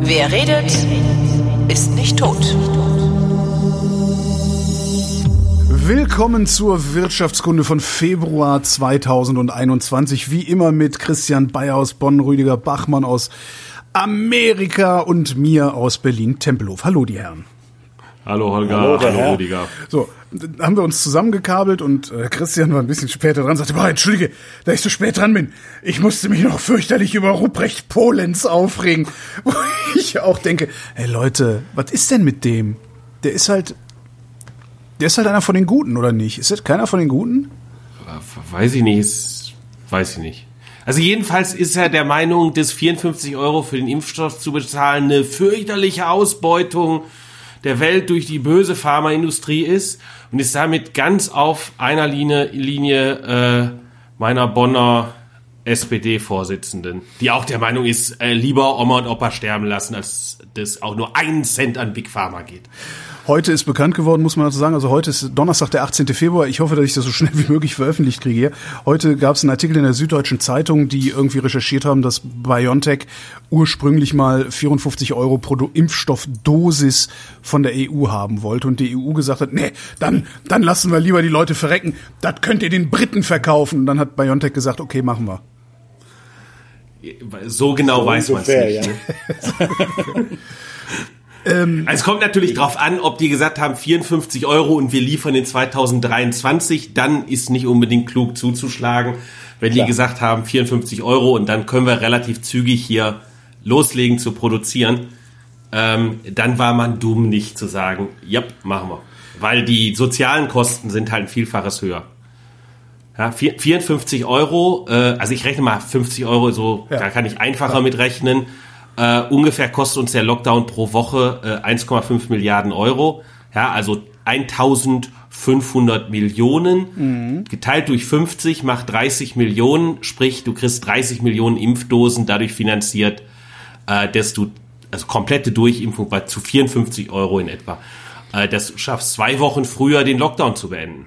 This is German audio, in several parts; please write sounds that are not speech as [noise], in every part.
Wer redet, ist nicht tot. Willkommen zur Wirtschaftskunde von Februar 2021. Wie immer mit Christian Bayer aus Bonn, Rüdiger Bachmann aus Amerika und mir aus Berlin, Tempelhof. Hallo, die Herren. Hallo Holger, hallo, hallo Rüdiger. So, dann haben wir uns zusammengekabelt und äh, Christian war ein bisschen später dran, sagte, boah, entschuldige, da ich so spät dran bin. Ich musste mich noch fürchterlich über Ruprecht Polenz aufregen. [laughs] Wo ich auch denke, hey Leute, was ist denn mit dem? Der ist halt, der ist halt einer von den Guten, oder nicht? Ist das keiner von den Guten? Weiß ich nicht, ist, weiß ich nicht. Also jedenfalls ist er der Meinung, dass 54 Euro für den Impfstoff zu bezahlen eine fürchterliche Ausbeutung der Welt durch die böse Pharmaindustrie ist und ist damit ganz auf einer Linie, Linie äh, meiner Bonner SPD-Vorsitzenden, die auch der Meinung ist, äh, lieber Oma und Opa sterben lassen, als das auch nur einen Cent an Big Pharma geht. Heute ist bekannt geworden, muss man dazu sagen. Also heute ist Donnerstag, der 18. Februar. Ich hoffe, dass ich das so schnell [laughs] wie möglich veröffentlicht kriege. Heute gab es einen Artikel in der Süddeutschen Zeitung, die irgendwie recherchiert haben, dass BioNTech ursprünglich mal 54 Euro pro Impfstoffdosis von der EU haben wollte und die EU gesagt hat, nee, dann, dann lassen wir lieber die Leute verrecken. Das könnt ihr den Briten verkaufen. Und dann hat BioNTech gesagt, okay, machen wir. So genau so weiß man es nicht. Ja. [laughs] Ähm, also es kommt natürlich drauf an, ob die gesagt haben 54 Euro und wir liefern in 2023, dann ist nicht unbedingt klug zuzuschlagen. Wenn Klar. die gesagt haben 54 Euro und dann können wir relativ zügig hier loslegen zu produzieren, ähm, dann war man dumm nicht zu sagen, ja, machen wir. Weil die sozialen Kosten sind halt ein Vielfaches höher. Ja, 54 Euro, äh, also ich rechne mal 50 Euro, so ja. da kann ich einfacher ja. mit rechnen. Äh, ungefähr kostet uns der Lockdown pro Woche äh, 1,5 Milliarden Euro. Ja, also 1500 Millionen mhm. geteilt durch 50 macht 30 Millionen, sprich du kriegst 30 Millionen Impfdosen dadurch finanziert, äh, dass du also komplette Durchimpfung bei zu 54 Euro in etwa, äh, dass du schaffst zwei Wochen früher den Lockdown zu beenden.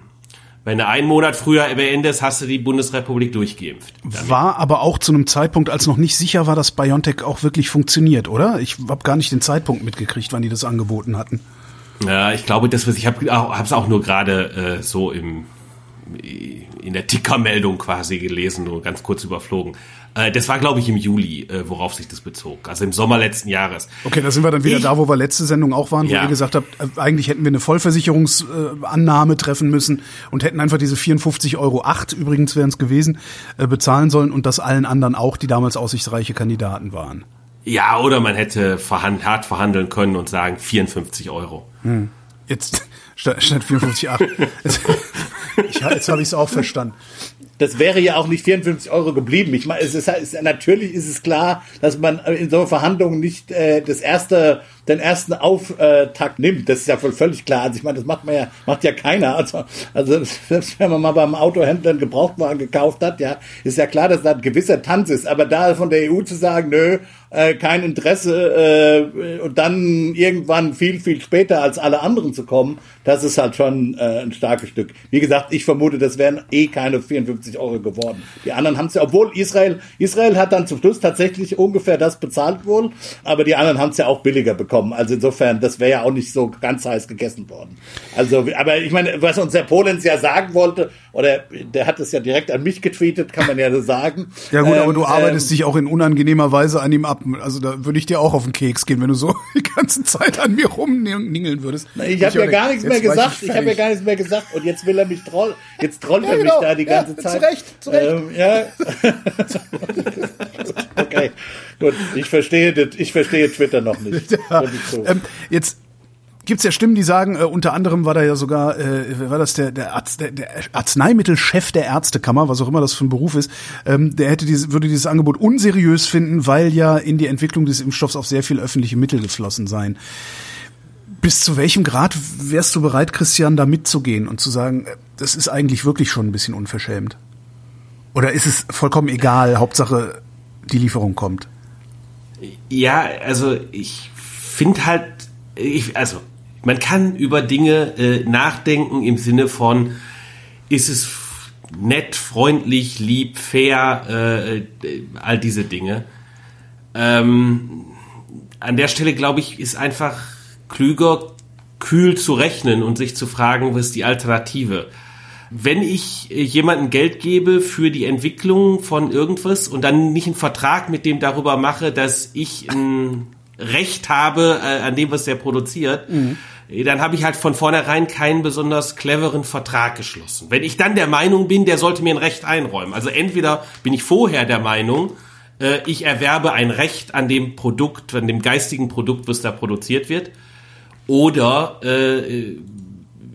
Wenn du einen Monat früher beendest, hast du die Bundesrepublik durchgeimpft. Damit. War aber auch zu einem Zeitpunkt, als noch nicht sicher war, dass BioNTech auch wirklich funktioniert, oder? Ich habe gar nicht den Zeitpunkt mitgekriegt, wann die das angeboten hatten. Ja, ich glaube, das ich habe es auch nur gerade äh, so im in der Tickermeldung quasi gelesen, nur ganz kurz überflogen. Äh, das war, glaube ich, im Juli, äh, worauf sich das bezog. Also im Sommer letzten Jahres. Okay, da sind wir dann wieder ich, da, wo wir letzte Sendung auch waren, wo ja. ihr gesagt habt, äh, eigentlich hätten wir eine Vollversicherungsannahme treffen müssen und hätten einfach diese 54,08 Euro, übrigens wären es gewesen, bezahlen sollen und das allen anderen auch, die damals aussichtsreiche Kandidaten waren. Ja, oder man hätte verhand, hart verhandeln können und sagen 54 Euro. Hm. Jetzt statt, statt 54,8. [laughs] jetzt, jetzt habe ich es auch verstanden das wäre ja auch nicht 54 Euro geblieben. Ich meine, es ist, es, natürlich ist es klar, dass man in so Verhandlungen nicht äh, das erste, den ersten Auftakt nimmt. Das ist ja voll völlig klar. Also ich meine, das macht man ja, macht ja keiner. Also, also selbst wenn man mal beim Autohändler einen Gebrauchtwagen gekauft hat, ja, ist ja klar, dass da ein gewisser Tanz ist. Aber da von der EU zu sagen, nö, äh, kein Interesse äh, und dann irgendwann viel, viel später als alle anderen zu kommen, das ist halt schon äh, ein starkes Stück. Wie gesagt, ich vermute, das wären eh keine 54 Euro geworden. Die anderen haben es ja, obwohl Israel, Israel hat dann zum Schluss tatsächlich ungefähr das bezahlt wohl, aber die anderen haben es ja auch billiger bekommen. Also insofern, das wäre ja auch nicht so ganz heiß gegessen worden. Also, aber ich meine, was uns der Polens ja sagen wollte, oder der hat es ja direkt an mich getweetet, kann man ja so sagen. Ja gut, ähm, aber du arbeitest ähm, dich auch in unangenehmer Weise an ihm ab. Also da würde ich dir auch auf den Keks gehen, wenn du so [laughs] die ganze Zeit an mir rumningeln würdest. Ich habe ja gar nichts mehr gesagt. Ich, ich habe ja gar nichts mehr gesagt. Und jetzt will er mich troll. Jetzt trollt ja, er genau. mich da die ganze ja, Zeit. Zu Recht, zu Recht. Ähm, ja. [laughs] okay, gut. Ich verstehe, ich verstehe Twitter noch nicht. [laughs] Ja. Ähm, jetzt gibt's ja Stimmen, die sagen, äh, unter anderem war da ja sogar, äh, war das der, der, Arzt, der, der Arzneimittelchef der Ärztekammer, was auch immer das für ein Beruf ist, ähm, der hätte diese, würde dieses Angebot unseriös finden, weil ja in die Entwicklung des Impfstoffs auch sehr viel öffentliche Mittel geflossen seien. Bis zu welchem Grad wärst du bereit, Christian, da mitzugehen und zu sagen, äh, das ist eigentlich wirklich schon ein bisschen unverschämt? Oder ist es vollkommen egal, Hauptsache die Lieferung kommt? Ja, also ich finde halt, ich, also man kann über Dinge äh, nachdenken im Sinne von, ist es nett, freundlich, lieb, fair, äh, all diese Dinge. Ähm, an der Stelle, glaube ich, ist einfach klüger, kühl zu rechnen und sich zu fragen, was ist die Alternative? Wenn ich jemandem Geld gebe für die Entwicklung von irgendwas und dann nicht einen Vertrag mit dem darüber mache, dass ich ein Recht habe äh, an dem, was der produziert, mhm. Dann habe ich halt von vornherein keinen besonders cleveren Vertrag geschlossen. Wenn ich dann der Meinung bin, der sollte mir ein Recht einräumen. Also entweder bin ich vorher der Meinung, äh, ich erwerbe ein Recht an dem Produkt, an dem geistigen Produkt, was da produziert wird, oder äh,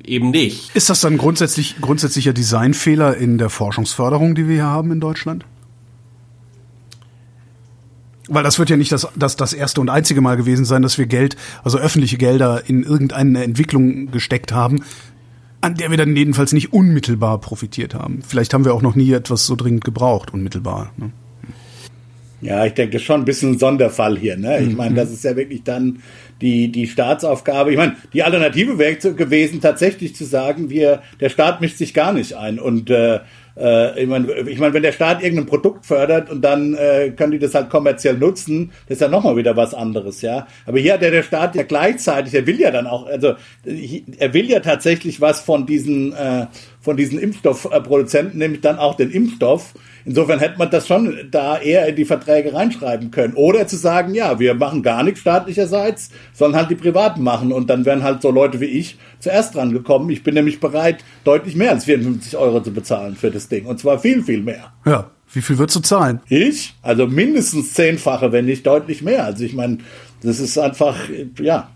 eben nicht. Ist das dann grundsätzlich grundsätzlicher Designfehler in der Forschungsförderung, die wir hier haben in Deutschland? Weil das wird ja nicht das, das, das erste und einzige Mal gewesen sein, dass wir Geld, also öffentliche Gelder in irgendeine Entwicklung gesteckt haben, an der wir dann jedenfalls nicht unmittelbar profitiert haben. Vielleicht haben wir auch noch nie etwas so dringend gebraucht, unmittelbar. Ne? Ja, ich denke schon ein bisschen ein Sonderfall hier. Ne? Ich mhm. meine, das ist ja wirklich dann die, die Staatsaufgabe. Ich meine, die Alternative wäre gewesen, tatsächlich zu sagen, wir, der Staat mischt sich gar nicht ein. Und äh, äh, ich meine, ich mein, wenn der Staat irgendein Produkt fördert und dann äh, können die das halt kommerziell nutzen, das ist ja nochmal wieder was anderes, ja. Aber hier hat ja der Staat ja gleichzeitig, er will ja dann auch, also er will ja tatsächlich was von diesen, äh, von diesen Impfstoffproduzenten, nämlich dann auch den Impfstoff. Insofern hätte man das schon da eher in die Verträge reinschreiben können. Oder zu sagen, ja, wir machen gar nichts staatlicherseits, sondern halt die Privaten machen. Und dann wären halt so Leute wie ich zuerst dran gekommen. Ich bin nämlich bereit, deutlich mehr als 54 Euro zu bezahlen für das Ding. Und zwar viel, viel mehr. Ja. Wie viel würdest du zahlen? Ich? Also mindestens zehnfache, wenn nicht deutlich mehr. Also ich meine, das ist einfach, ja.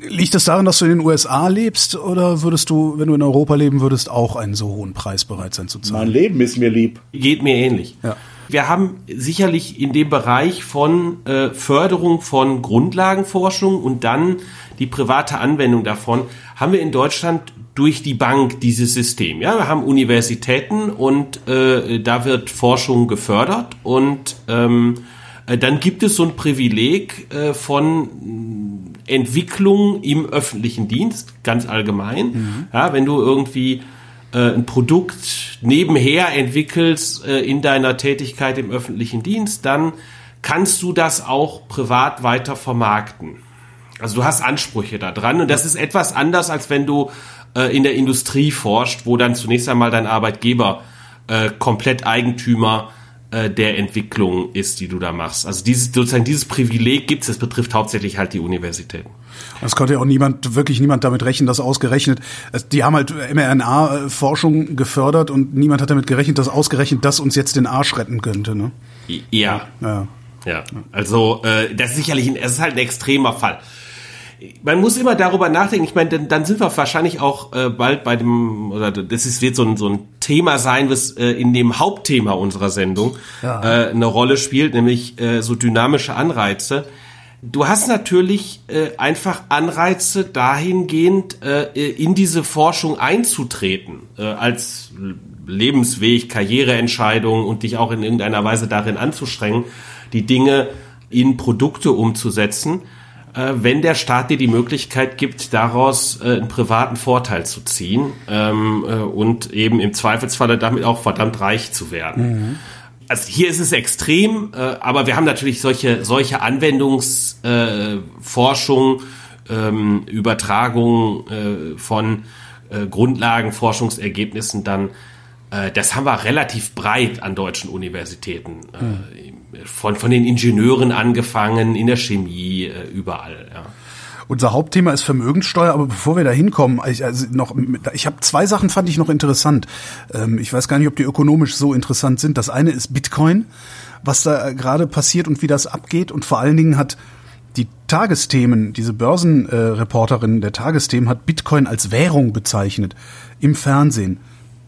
Liegt es das daran, dass du in den USA lebst oder würdest du, wenn du in Europa leben würdest, auch einen so hohen Preis bereit sein zu zahlen? Mein Leben ist mir lieb. Geht mir ähnlich. Ja. Wir haben sicherlich in dem Bereich von äh, Förderung von Grundlagenforschung und dann die private Anwendung davon, haben wir in Deutschland durch die Bank dieses System. Ja, wir haben Universitäten und äh, da wird Forschung gefördert und ähm, äh, dann gibt es so ein Privileg äh, von Entwicklung im öffentlichen Dienst, ganz allgemein. Mhm. Ja, wenn du irgendwie äh, ein Produkt nebenher entwickelst äh, in deiner Tätigkeit im öffentlichen Dienst, dann kannst du das auch privat weiter vermarkten. Also du hast Ansprüche da dran und das ist etwas anders, als wenn du äh, in der Industrie forscht, wo dann zunächst einmal dein Arbeitgeber äh, komplett Eigentümer äh, der Entwicklung ist, die du da machst. Also dieses, sozusagen dieses Privileg gibt's, das betrifft hauptsächlich halt die Universitäten. Es konnte ja auch niemand, wirklich niemand damit rechnen, dass ausgerechnet, die haben halt mRNA-Forschung gefördert und niemand hat damit gerechnet, dass ausgerechnet das uns jetzt den Arsch retten könnte. Ne? Ja. Ja. Ja, also äh, das ist sicherlich ein, es ist halt ein extremer Fall man muss immer darüber nachdenken. Ich meine, dann, dann sind wir wahrscheinlich auch äh, bald bei dem, oder das ist, wird so ein, so ein Thema sein, was äh, in dem Hauptthema unserer Sendung ja. äh, eine Rolle spielt, nämlich äh, so dynamische Anreize. Du hast natürlich äh, einfach Anreize dahingehend, äh, in diese Forschung einzutreten, äh, als Lebensweg, Karriereentscheidung und dich auch in irgendeiner Weise darin anzustrengen, die Dinge in Produkte umzusetzen äh, wenn der Staat dir die Möglichkeit gibt, daraus äh, einen privaten Vorteil zu ziehen ähm, äh, und eben im Zweifelsfalle damit auch verdammt reich zu werden. Mhm. Also hier ist es extrem, äh, aber wir haben natürlich solche, solche Anwendungsforschung, äh, ähm, Übertragung äh, von Grundlagenforschungsergebnissen dann das haben wir relativ breit an deutschen Universitäten. Mhm von, von den Ingenieuren angefangen, in der Chemie, äh, überall. Ja. Unser Hauptthema ist Vermögenssteuer, aber bevor wir da hinkommen, ich, also noch, ich habe zwei Sachen fand ich noch interessant. Ähm, ich weiß gar nicht, ob die ökonomisch so interessant sind. Das eine ist Bitcoin, was da gerade passiert und wie das abgeht. Und vor allen Dingen hat die Tagesthemen, diese Börsenreporterin äh, der Tagesthemen hat Bitcoin als Währung bezeichnet im Fernsehen.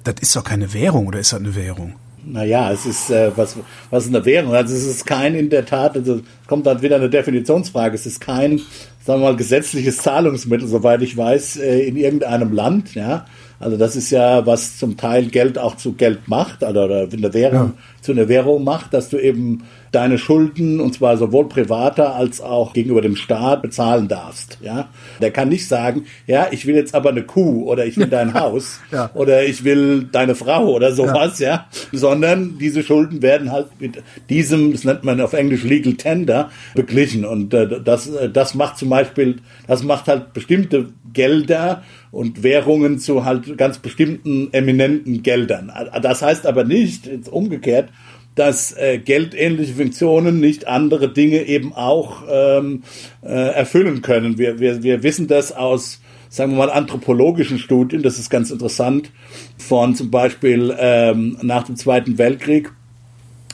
Das ist doch keine Währung oder ist das eine Währung? Naja, es ist äh, was, was ist eine Währung? Also es ist kein in der Tat, also kommt dann wieder eine Definitionsfrage, es ist kein, sagen wir mal, gesetzliches Zahlungsmittel, soweit ich weiß, äh, in irgendeinem Land, ja. Also das ist ja, was zum Teil Geld auch zu Geld macht, oder, oder eine Währung ja. Zu einer Währung macht, dass du eben deine Schulden, und zwar sowohl privater als auch gegenüber dem Staat, bezahlen darfst. Ja, der kann nicht sagen, ja, ich will jetzt aber eine Kuh oder ich will dein [laughs] Haus ja. oder ich will deine Frau oder sowas, ja. ja, sondern diese Schulden werden halt mit diesem, das nennt man auf Englisch Legal Tender, beglichen und äh, das, äh, das macht zum Beispiel, das macht halt bestimmte Gelder und Währungen zu halt ganz bestimmten eminenten Geldern. Das heißt aber nicht, jetzt umgekehrt, dass äh, geldähnliche Funktionen nicht andere Dinge eben auch ähm, äh, erfüllen können. Wir, wir, wir wissen das aus, sagen wir mal, anthropologischen Studien, das ist ganz interessant, von zum Beispiel ähm, nach dem Zweiten Weltkrieg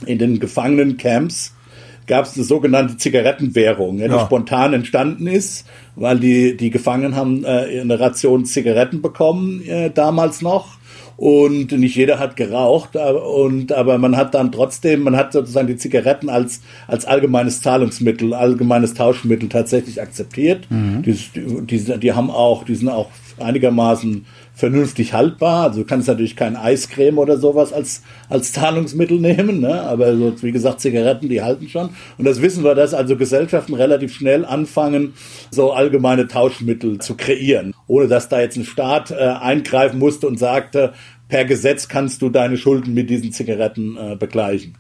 in den Gefangenencamps gab es eine sogenannte Zigarettenwährung, ja, die ja. spontan entstanden ist, weil die, die Gefangenen haben äh, eine Ration Zigaretten bekommen, äh, damals noch und nicht jeder hat geraucht und aber man hat dann trotzdem man hat sozusagen die Zigaretten als als allgemeines Zahlungsmittel allgemeines Tauschmittel tatsächlich akzeptiert mhm. die, die, die haben auch die sind auch einigermaßen vernünftig haltbar. Also du kannst natürlich kein Eiscreme oder sowas als, als Zahlungsmittel nehmen, ne? aber so, wie gesagt, Zigaretten, die halten schon. Und das wissen wir, dass also Gesellschaften relativ schnell anfangen, so allgemeine Tauschmittel zu kreieren, ohne dass da jetzt ein Staat äh, eingreifen musste und sagte, per Gesetz kannst du deine Schulden mit diesen Zigaretten äh, begleichen.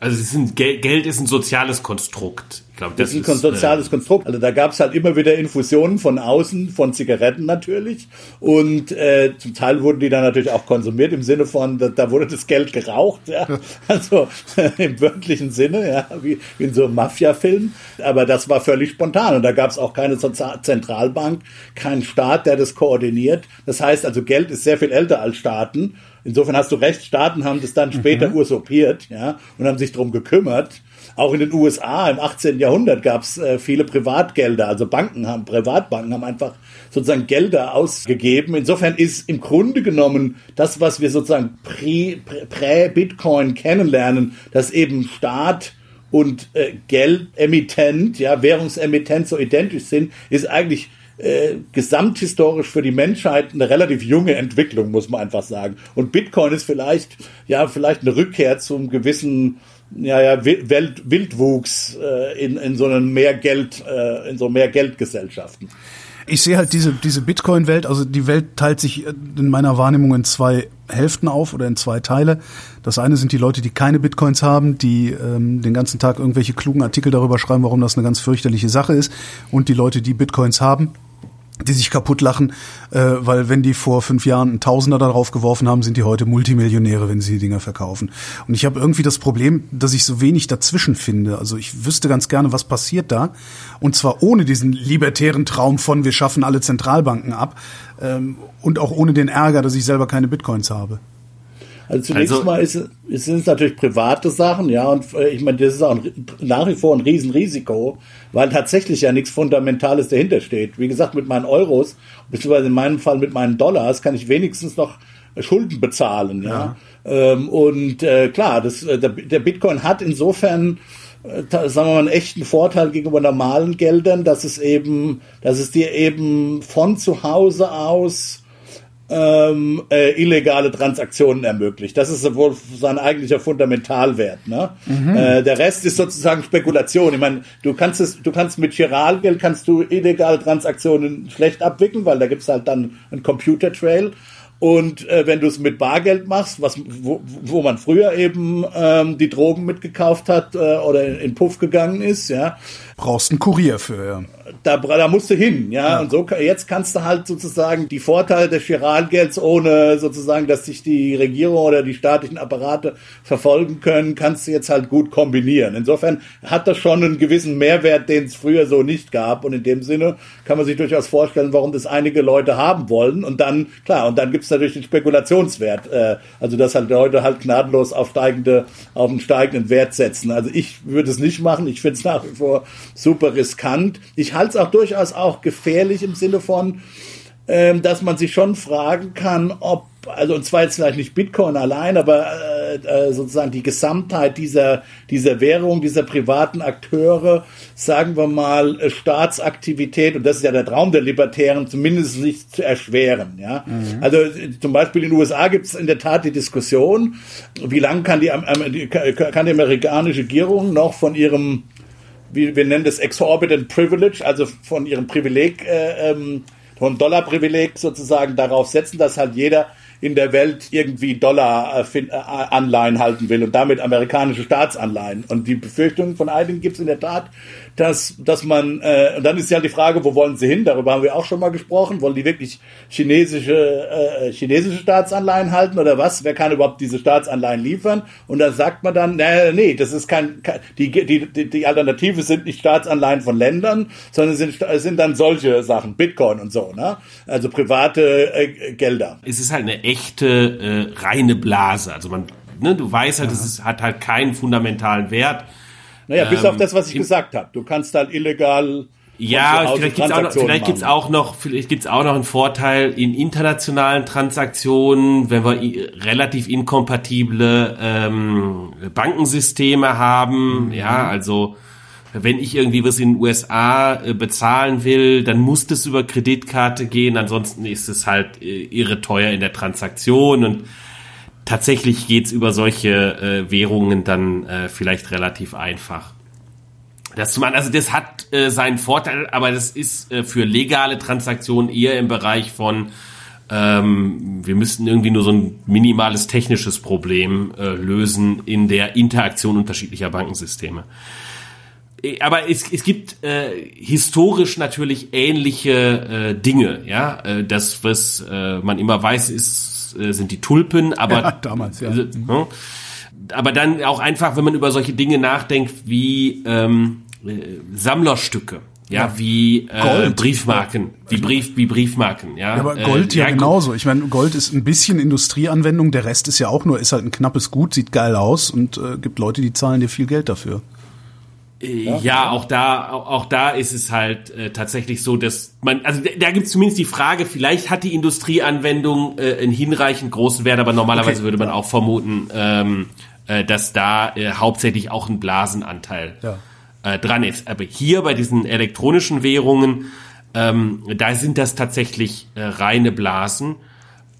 Also Geld ist ein soziales Konstrukt. Glaube, das, das ist ein soziales äh, Konstrukt. Also da gab es halt immer wieder Infusionen von außen, von Zigaretten natürlich. Und äh, zum Teil wurden die dann natürlich auch konsumiert im Sinne von, da, da wurde das Geld geraucht, ja. [laughs] Also [laughs] im wörtlichen Sinne, ja, wie, wie in so einem Mafia-Film. Aber das war völlig spontan. Und da gab es auch keine Zentralbank, keinen Staat, der das koordiniert. Das heißt also, Geld ist sehr viel älter als Staaten. Insofern hast du recht, Staaten haben das dann später mhm. usurpiert, ja, und haben sich drum gekümmert. Auch in den USA im 18. Jahrhundert gab es äh, viele Privatgelder, also Banken haben, Privatbanken haben einfach sozusagen Gelder ausgegeben. Insofern ist im Grunde genommen das, was wir sozusagen prä-Bitcoin kennenlernen, dass eben Staat und äh, Geldemittent, ja, Währungsemittent so identisch sind, ist eigentlich äh, gesamthistorisch für die Menschheit eine relativ junge Entwicklung, muss man einfach sagen. Und Bitcoin ist vielleicht, ja, vielleicht eine Rückkehr zum gewissen, ja, ja, Welt, Wildwuchs äh, in, in so einem mehr Geld, äh, in so mehr Geldgesellschaften. Ich sehe halt diese, diese Bitcoin-Welt, also die Welt teilt sich in meiner Wahrnehmung in zwei Hälften auf oder in zwei Teile. Das eine sind die Leute, die keine Bitcoins haben, die ähm, den ganzen Tag irgendwelche klugen Artikel darüber schreiben, warum das eine ganz fürchterliche Sache ist. Und die Leute, die Bitcoins haben die sich kaputt lachen, äh, weil wenn die vor fünf Jahren einen Tausender darauf geworfen haben, sind die heute Multimillionäre, wenn sie die Dinger verkaufen. Und ich habe irgendwie das Problem, dass ich so wenig dazwischen finde. Also ich wüsste ganz gerne, was passiert da. Und zwar ohne diesen libertären Traum von, wir schaffen alle Zentralbanken ab ähm, und auch ohne den Ärger, dass ich selber keine Bitcoins habe. Also zunächst also, mal ist, ist, sind es natürlich private Sachen, ja, und äh, ich meine, das ist auch ein, nach wie vor ein Riesenrisiko, weil tatsächlich ja nichts Fundamentales dahinter steht. Wie gesagt, mit meinen Euros, beziehungsweise in meinem Fall mit meinen Dollars, kann ich wenigstens noch Schulden bezahlen, ja. ja. Ähm, und äh, klar, das, äh, der, der Bitcoin hat insofern äh, sagen wir mal, einen echten Vorteil gegenüber normalen Geldern, dass es eben, dass es dir eben von zu Hause aus ähm, äh, illegale Transaktionen ermöglicht. Das ist wohl sein eigentlicher Fundamentalwert. Ne? Mhm. Äh, der Rest ist sozusagen Spekulation. Ich meine, du kannst es, du kannst mit Chiralgeld kannst du illegale Transaktionen schlecht abwickeln, weil da gibt's halt dann einen Computer Trail. Und äh, wenn du es mit Bargeld machst, was wo, wo man früher eben ähm, die Drogen mitgekauft hat äh, oder in, in Puff gegangen ist, ja, brauchst einen Kurier für. Ja da, da musst du hin, ja? ja. Und so jetzt kannst du halt sozusagen die Vorteile des Chiralgelds, ohne sozusagen, dass sich die Regierung oder die staatlichen Apparate verfolgen können, kannst du jetzt halt gut kombinieren. Insofern hat das schon einen gewissen Mehrwert, den es früher so nicht gab. Und in dem Sinne kann man sich durchaus vorstellen, warum das einige Leute haben wollen. Und dann, klar, und dann gibt es natürlich den Spekulationswert. Äh, also dass halt Leute halt gnadenlos auf steigende, auf einen steigenden Wert setzen. Also ich würde es nicht machen. Ich finde es nach wie vor super riskant. Ich halte es auch durchaus auch gefährlich im Sinne von, ähm, dass man sich schon fragen kann, ob, also und zwar jetzt vielleicht nicht Bitcoin allein, aber äh, äh, sozusagen die Gesamtheit dieser, dieser Währung, dieser privaten Akteure, sagen wir mal, äh, Staatsaktivität, und das ist ja der Traum der Libertären, zumindest sich zu erschweren. Ja? Mhm. Also zum Beispiel in den USA gibt es in der Tat die Diskussion, wie lange kann die, kann die amerikanische Regierung noch von ihrem wie wir nennen das exorbitant privilege, also von ihrem Privileg äh, ähm, Dollarprivileg sozusagen darauf setzen, dass halt jeder in der Welt irgendwie Dollar-Anleihen äh, halten will und damit amerikanische Staatsanleihen. Und die Befürchtung von einigen gibt es in der Tat, dass, dass man, äh, und dann ist ja die Frage, wo wollen sie hin? Darüber haben wir auch schon mal gesprochen. Wollen die wirklich chinesische, äh, chinesische Staatsanleihen halten oder was? Wer kann überhaupt diese Staatsanleihen liefern? Und da sagt man dann, nee, nee, das ist kein, kein die, die, die Alternative sind nicht Staatsanleihen von Ländern, sondern sind, sind dann solche Sachen, Bitcoin und so, ne? Also private äh, Gelder. Es ist halt eine echte äh, reine Blase. Also man, ne, du weißt halt, ja. es ist, hat halt keinen fundamentalen Wert naja, bis ähm, auf das, was ich gesagt habe. Du kannst halt illegal ja, vielleicht gibt's auch noch, vielleicht gibt's auch noch, vielleicht gibt's auch noch einen Vorteil in internationalen Transaktionen, wenn wir relativ inkompatible ähm, Bankensysteme haben. Mhm. Ja, also wenn ich irgendwie was in den USA äh, bezahlen will, dann muss das über Kreditkarte gehen. Ansonsten ist es halt äh, irre teuer in der Transaktion und tatsächlich geht's über solche äh, Währungen dann äh, vielleicht relativ einfach. Das zu machen, also das hat äh, seinen Vorteil, aber das ist äh, für legale Transaktionen eher im Bereich von ähm, wir müssten irgendwie nur so ein minimales technisches Problem äh, lösen in der Interaktion unterschiedlicher Bankensysteme. Äh, aber es, es gibt äh, historisch natürlich ähnliche äh, Dinge, ja. Äh, das, was äh, man immer weiß, ist äh, sind die Tulpen, aber ja, damals, ja. Äh, ne? Aber dann auch einfach, wenn man über solche Dinge nachdenkt, wie ähm, äh, Sammlerstücke. Ja, ja, wie äh, Briefmarken, wie Brief, wie Briefmarken, ja. ja aber Gold äh, ja, ja genauso. Ich meine, Gold ist ein bisschen Industrieanwendung, der Rest ist ja auch nur, ist halt ein knappes Gut, sieht geil aus und äh, gibt Leute, die zahlen dir viel Geld dafür. Ja, ja, auch da, auch da ist es halt äh, tatsächlich so, dass man, also da, da gibt es zumindest die Frage, vielleicht hat die Industrieanwendung äh, einen hinreichend großen Wert, aber normalerweise okay. würde man auch vermuten, ähm, äh, dass da äh, hauptsächlich auch ein Blasenanteil ja. äh, dran ist. Aber hier bei diesen elektronischen Währungen, ähm, da sind das tatsächlich äh, reine Blasen.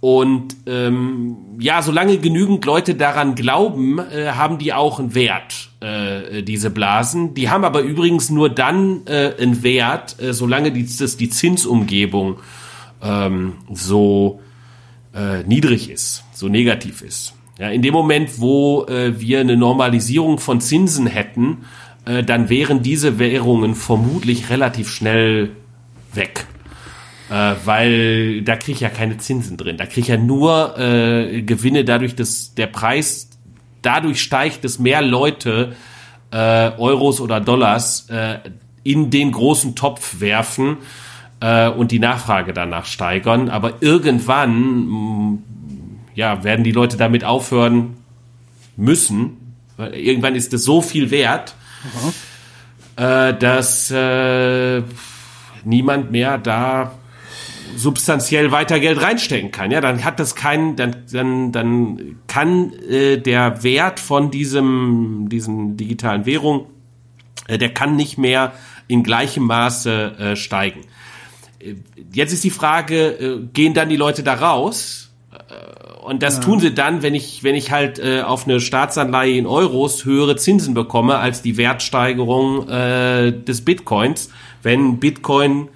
Und ähm, ja, solange genügend Leute daran glauben, äh, haben die auch einen Wert, äh, diese Blasen. Die haben aber übrigens nur dann äh, einen Wert, äh, solange die, das, die Zinsumgebung ähm, so äh, niedrig ist, so negativ ist. Ja, in dem Moment, wo äh, wir eine Normalisierung von Zinsen hätten, äh, dann wären diese Währungen vermutlich relativ schnell weg äh, weil da kriege ich ja keine Zinsen drin. Da kriege ich ja nur äh, Gewinne dadurch, dass der Preis dadurch steigt, dass mehr Leute äh, Euros oder Dollars äh, in den großen Topf werfen äh, und die Nachfrage danach steigern. Aber irgendwann mh, mm, ja, werden die Leute damit aufhören müssen. Weil irgendwann ist es so viel wert, äh, dass äh, niemand mehr da substanziell weiter Geld reinstecken kann. Ja, dann hat das keinen, dann, dann, dann kann äh, der Wert von diesem, diesen digitalen Währung, äh, der kann nicht mehr in gleichem Maße äh, steigen. Äh, jetzt ist die Frage, äh, gehen dann die Leute da raus? Äh, und das ja. tun sie dann, wenn ich, wenn ich halt äh, auf eine Staatsanleihe in Euros höhere Zinsen bekomme als die Wertsteigerung äh, des Bitcoins. Wenn Bitcoin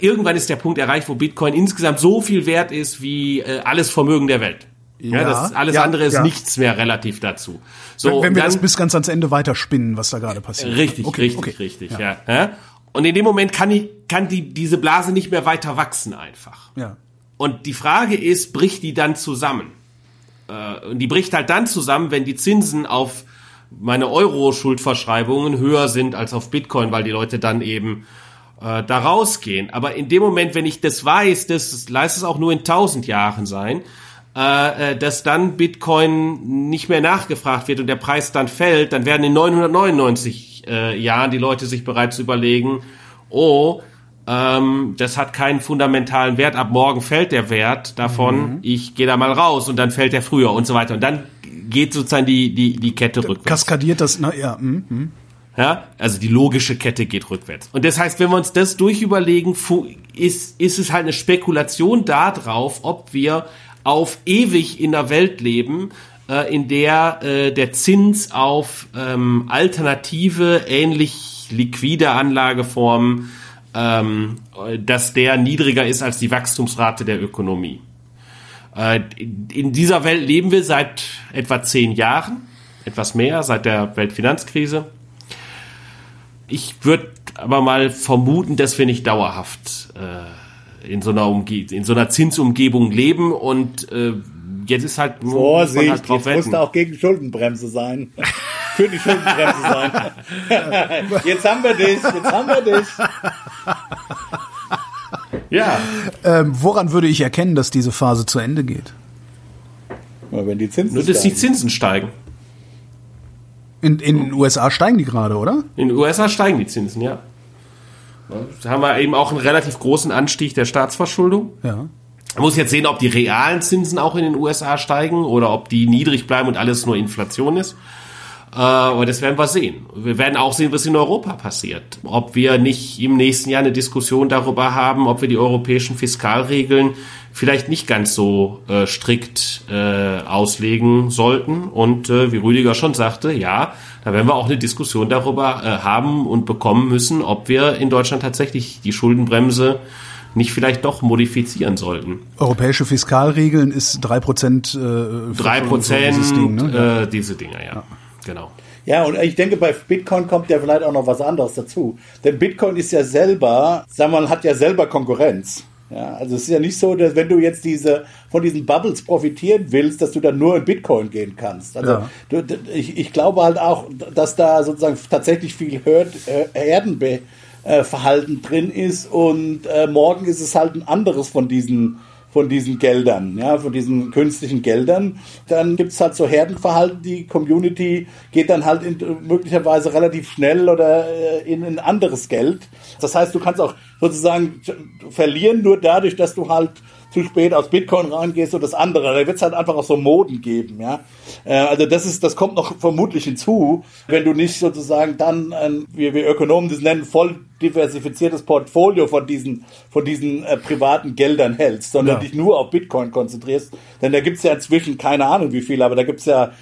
irgendwann ist der Punkt erreicht, wo Bitcoin insgesamt so viel wert ist wie äh, alles Vermögen der Welt. Ja, ja das alles ja, andere ist ja. nichts mehr relativ dazu. So, wenn, wenn wir dann, das bis ganz ans Ende weiterspinnen, was da gerade passiert. Richtig, okay, richtig, okay. richtig, ja. ja. Und in dem Moment kann ich, kann die, diese Blase nicht mehr weiter wachsen einfach. Ja. Und die Frage ist, bricht die dann zusammen? Äh, und die bricht halt dann zusammen, wenn die Zinsen auf meine Euro-Schuldverschreibungen höher sind als auf Bitcoin, weil die Leute dann eben äh, da rausgehen. Aber in dem Moment, wenn ich das weiß, das leistet es auch nur in 1000 Jahren sein, äh, äh, dass dann Bitcoin nicht mehr nachgefragt wird und der Preis dann fällt, dann werden in 999 äh, Jahren die Leute sich bereits überlegen, oh, ähm, das hat keinen fundamentalen Wert, ab morgen fällt der Wert davon, mhm. ich gehe da mal raus und dann fällt der früher und so weiter. Und dann geht sozusagen die, die, die Kette rückwärts. Kaskadiert das, na ja. Mm, mm. Ja, also die logische Kette geht rückwärts. Und das heißt, wenn wir uns das durchüberlegen, ist, ist es halt eine Spekulation darauf, ob wir auf ewig in der Welt leben, äh, in der äh, der Zins auf ähm, alternative, ähnlich liquide Anlageformen, ähm, dass der niedriger ist als die Wachstumsrate der Ökonomie. Äh, in dieser Welt leben wir seit etwa zehn Jahren, etwas mehr, seit der Weltfinanzkrise. Ich würde aber mal vermuten, dass wir nicht dauerhaft äh, in so einer Umge in so einer Zinsumgebung leben und äh, jetzt ist halt Vorsicht, halt jetzt muss da auch gegen Schuldenbremse sein. Für die Schuldenbremse sein. [laughs] jetzt haben wir dich, jetzt haben wir dich. Ja. Ähm, woran würde ich erkennen, dass diese Phase zu Ende geht? Ja, wenn die Zinsen Nur, dass steigen. die Zinsen steigen. In, in den USA steigen die gerade, oder? In den USA steigen die Zinsen, ja. Da haben wir eben auch einen relativ großen Anstieg der Staatsverschuldung. Ja. Man muss jetzt sehen, ob die realen Zinsen auch in den USA steigen oder ob die niedrig bleiben und alles nur Inflation ist. Äh, aber das werden wir sehen. Wir werden auch sehen, was in Europa passiert. Ob wir nicht im nächsten Jahr eine Diskussion darüber haben, ob wir die europäischen Fiskalregeln vielleicht nicht ganz so äh, strikt äh, auslegen sollten. Und äh, wie Rüdiger schon sagte, ja, da werden wir auch eine Diskussion darüber äh, haben und bekommen müssen, ob wir in Deutschland tatsächlich die Schuldenbremse nicht vielleicht doch modifizieren sollten. Europäische Fiskalregeln ist drei Prozent. Äh, drei Prozent ne? äh, diese Dinge, ja. ja. Genau. Ja, und ich denke, bei Bitcoin kommt ja vielleicht auch noch was anderes dazu. Denn Bitcoin ist ja selber, sagen wir mal, hat ja selber Konkurrenz. Ja, also es ist ja nicht so, dass wenn du jetzt diese von diesen Bubbles profitieren willst, dass du dann nur in Bitcoin gehen kannst. Also ja. du, ich, ich glaube halt auch, dass da sozusagen tatsächlich viel Herd, äh, Herdenverhalten drin ist und äh, morgen ist es halt ein anderes von diesen von diesen Geldern, ja, von diesen künstlichen Geldern. Dann gibt es halt so Herdenverhalten, die Community geht dann halt in, möglicherweise relativ schnell oder äh, in ein anderes Geld. Das heißt, du kannst auch sozusagen verlieren nur dadurch, dass du halt zu spät aus Bitcoin reingehst und das andere. Da wird es halt einfach auch so Moden geben, ja. Äh, also das ist, das kommt noch vermutlich hinzu, wenn du nicht sozusagen dann, ein, wie wir Ökonomen das nennen, voll diversifiziertes Portfolio von diesen, von diesen äh, privaten Geldern hältst, sondern ja. dich nur auf Bitcoin konzentrierst. Denn da gibt's ja inzwischen keine Ahnung wie viel, aber da gibt's ja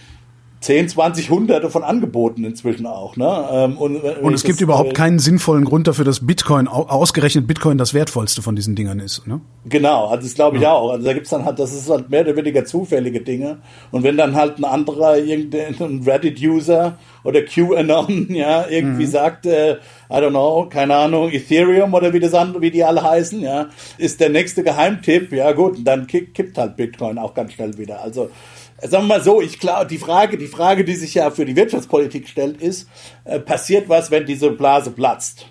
10, 20, hunderte von Angeboten inzwischen auch. Ne? Ähm, und, äh, und es gibt überhaupt keinen sinnvollen Grund dafür, dass Bitcoin, ausgerechnet Bitcoin das wertvollste von diesen Dingern ist. Ne? Genau, also das glaube ich ja. auch. Also da gibt's dann halt, das ist halt mehr oder weniger zufällige Dinge. Und wenn dann halt ein anderer, irgendein Reddit-User oder QAnon, [laughs] ja, irgendwie mhm. sagt, äh, I don't know, keine Ahnung, Ethereum oder wie, das andere, wie die alle heißen, ja, ist der nächste Geheimtipp, ja gut, dann kippt halt Bitcoin auch ganz schnell wieder. Also sagen wir mal so, ich glaube, die Frage, die Frage, die sich ja für die Wirtschaftspolitik stellt, ist, äh, passiert was, wenn diese Blase platzt?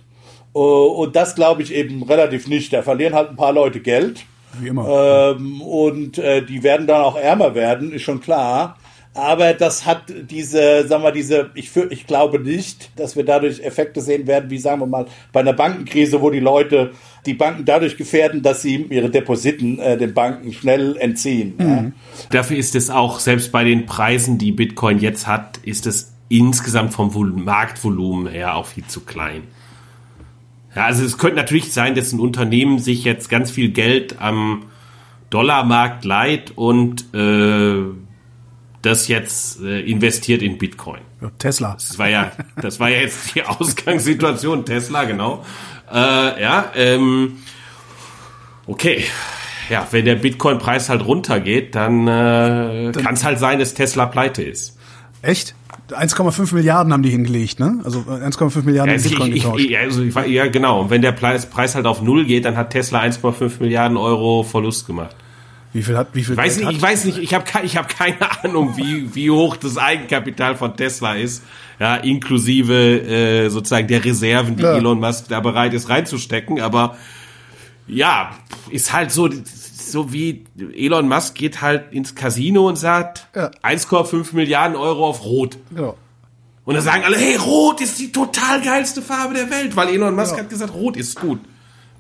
Uh, und das glaube ich eben relativ nicht. Da verlieren halt ein paar Leute Geld. Wie immer. Ähm, und äh, die werden dann auch ärmer werden, ist schon klar. Aber das hat diese, sagen wir, diese, ich, für, ich glaube nicht, dass wir dadurch Effekte sehen werden, wie sagen wir mal, bei einer Bankenkrise, wo die Leute die Banken dadurch gefährden, dass sie ihre Depositen äh, den Banken schnell entziehen. Mhm. Ja. Dafür ist es auch, selbst bei den Preisen, die Bitcoin jetzt hat, ist es insgesamt vom Marktvolumen her auch viel zu klein. Ja, also es könnte natürlich sein, dass ein Unternehmen sich jetzt ganz viel Geld am Dollarmarkt leiht und äh, das jetzt äh, investiert in Bitcoin. Tesla. Das war ja, das war ja jetzt die [laughs] Ausgangssituation. Tesla, genau. Äh, ja, ähm, okay. Ja, wenn der Bitcoin-Preis halt runtergeht, dann, äh, kann es halt sein, dass Tesla pleite ist. Echt? 1,5 Milliarden haben die hingelegt, ne? Also 1,5 Milliarden ja, also Bitcoin ich, getauscht. Ich, also ich, ja, genau. Und wenn der Preis halt auf Null geht, dann hat Tesla 1,5 Milliarden Euro Verlust gemacht. Wie viel hat, wie viel ich weiß nicht, Ich weiß nicht, ich habe ich hab keine [laughs] Ahnung, wie, wie hoch das Eigenkapital von Tesla ist, ja, inklusive äh, sozusagen der Reserven, die ja. Elon Musk da bereit ist reinzustecken, aber ja, ist halt so, so wie Elon Musk geht halt ins Casino und sagt ja. 1,5 Milliarden Euro auf Rot. Genau. Und dann sagen alle, hey, Rot ist die total geilste Farbe der Welt, weil Elon Musk ja. hat gesagt, Rot ist gut.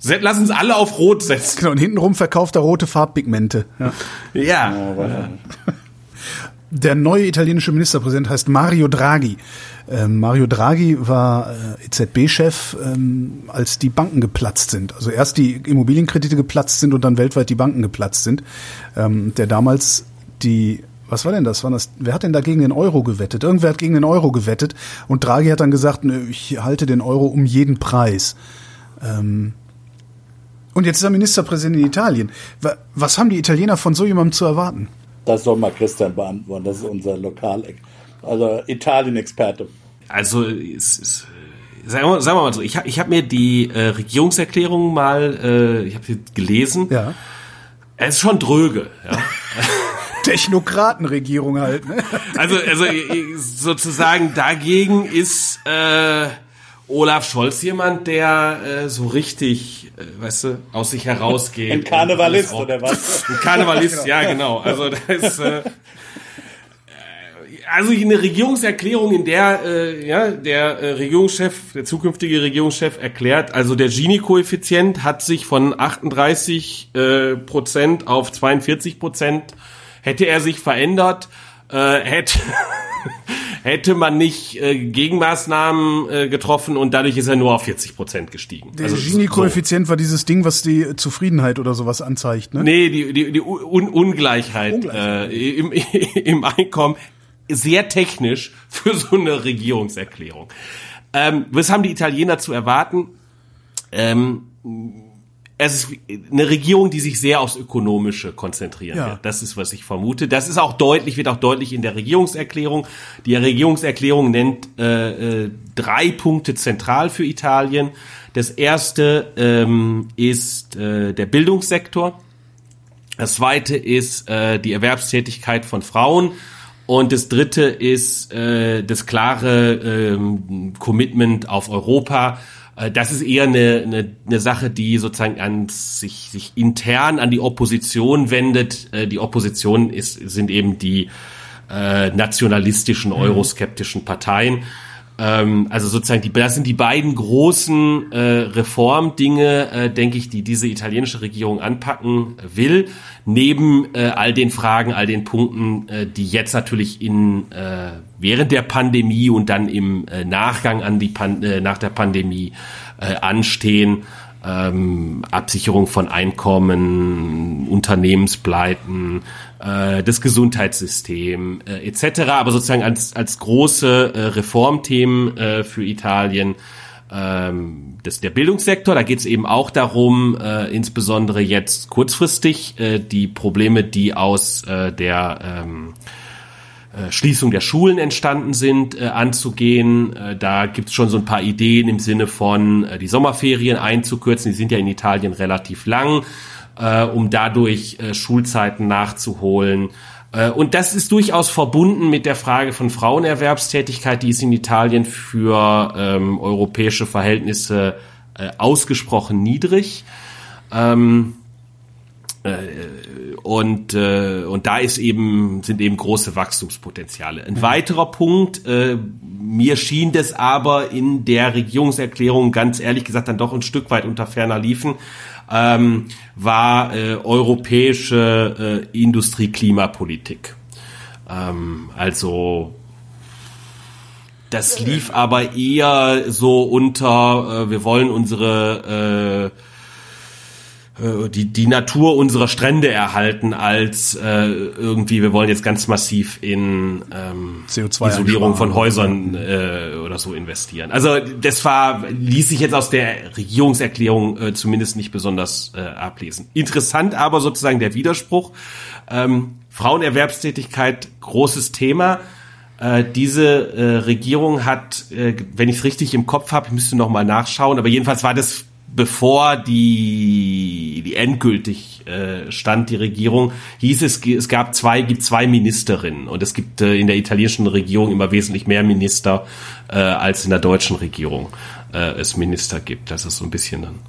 Lass uns alle auf Rot setzen. Genau, und hintenrum verkauft er rote Farbpigmente. Ja. ja. der neue italienische Ministerpräsident heißt Mario Draghi. Ähm, Mario Draghi war äh, EZB-Chef, ähm, als die Banken geplatzt sind. Also erst die Immobilienkredite geplatzt sind und dann weltweit die Banken geplatzt sind. Ähm, der damals die was war denn das? War das? Wer hat denn da gegen den Euro gewettet? Irgendwer hat gegen den Euro gewettet und Draghi hat dann gesagt, ich halte den Euro um jeden Preis. Ähm, und jetzt ist er Ministerpräsident in Italien. Was haben die Italiener von so jemandem zu erwarten? Das soll mal Christian beantworten. Das ist unser Lokal, also Italien-Experte. Also es ist sagen wir, sagen wir mal so, ich habe ich hab mir die äh, Regierungserklärung mal, äh, ich habe sie gelesen. Ja. Es ist schon dröge. Ja. [laughs] Technokratenregierung halt. Ne? Also, also [laughs] sozusagen dagegen ist äh, Olaf Scholz jemand, der äh, so richtig, äh, weißt du, aus sich herausgeht. Ein Karnevalist oder was? [laughs] Ein Karnevalist, ja genau. Also da ist äh, also eine Regierungserklärung, in der äh, ja der äh, Regierungschef, der zukünftige Regierungschef erklärt, also der Gini-Koeffizient hat sich von 38 äh, Prozent auf 42 Prozent hätte er sich verändert, äh, hätte [laughs] hätte man nicht äh, Gegenmaßnahmen äh, getroffen und dadurch ist er nur auf 40 Prozent gestiegen. Der also, Gini-Koeffizient so. war dieses Ding, was die Zufriedenheit oder sowas anzeigt, ne? Nee, die, die, die Un Ungleichheit, Ungleichheit. Äh, im, [laughs] im Einkommen sehr technisch für so eine Regierungserklärung. Ähm, was haben die Italiener zu erwarten? Ähm, es ist eine Regierung, die sich sehr aufs Ökonomische konzentrieren ja. wird. Das ist, was ich vermute. Das ist auch deutlich, wird auch deutlich in der Regierungserklärung. Die Regierungserklärung nennt äh, äh, drei Punkte zentral für Italien. Das erste ähm, ist äh, der Bildungssektor. Das zweite ist äh, die Erwerbstätigkeit von Frauen. Und das dritte ist äh, das klare ähm, Commitment auf Europa. Äh, das ist eher eine, eine, eine Sache, die sozusagen an sich, sich intern an die Opposition wendet. Äh, die Opposition ist, sind eben die äh, nationalistischen, mhm. euroskeptischen Parteien. Ähm, also sozusagen, die, das sind die beiden großen äh, Reformdinge, äh, denke ich, die diese italienische Regierung anpacken will, neben äh, all den Fragen, all den Punkten, äh, die jetzt natürlich in äh, während der Pandemie und dann im äh, Nachgang an die Pan äh, nach der Pandemie äh, anstehen. Ähm, Absicherung von Einkommen, Unternehmenspleiten, äh, das Gesundheitssystem äh, etc. Aber sozusagen als, als große äh, Reformthemen äh, für Italien ähm, das der Bildungssektor. Da geht es eben auch darum, äh, insbesondere jetzt kurzfristig äh, die Probleme, die aus äh, der ähm, äh, Schließung der Schulen entstanden sind, äh, anzugehen. Äh, da gibt es schon so ein paar Ideen im Sinne von äh, die Sommerferien einzukürzen. Die sind ja in Italien relativ lang, äh, um dadurch äh, Schulzeiten nachzuholen. Äh, und das ist durchaus verbunden mit der Frage von Frauenerwerbstätigkeit, die ist in Italien für ähm, europäische Verhältnisse äh, ausgesprochen niedrig. Ähm, äh, und, äh, und da ist eben, sind eben große Wachstumspotenziale. Ein mhm. weiterer Punkt, äh, mir schien das aber in der Regierungserklärung ganz ehrlich gesagt dann doch ein Stück weit unter ferner liefen, ähm, war äh, europäische äh, Industrie-Klimapolitik. Ähm, also das lief aber eher so unter, äh, wir wollen unsere äh, die, die Natur unserer Strände erhalten, als äh, irgendwie, wir wollen jetzt ganz massiv in ähm, CO2 Isolierung von Häusern äh, oder so investieren. Also das war, ließ sich jetzt aus der Regierungserklärung äh, zumindest nicht besonders äh, ablesen. Interessant aber sozusagen der Widerspruch. Ähm, Frauenerwerbstätigkeit, großes Thema. Äh, diese äh, Regierung hat, äh, wenn ich es richtig im Kopf habe, ich müsste noch mal nachschauen, aber jedenfalls war das bevor die, die endgültig äh, stand, die Regierung, hieß es, es gab zwei, gibt zwei Ministerinnen und es gibt äh, in der italienischen Regierung immer wesentlich mehr Minister äh, als in der deutschen Regierung äh, es Minister gibt. Das ist so ein bisschen ein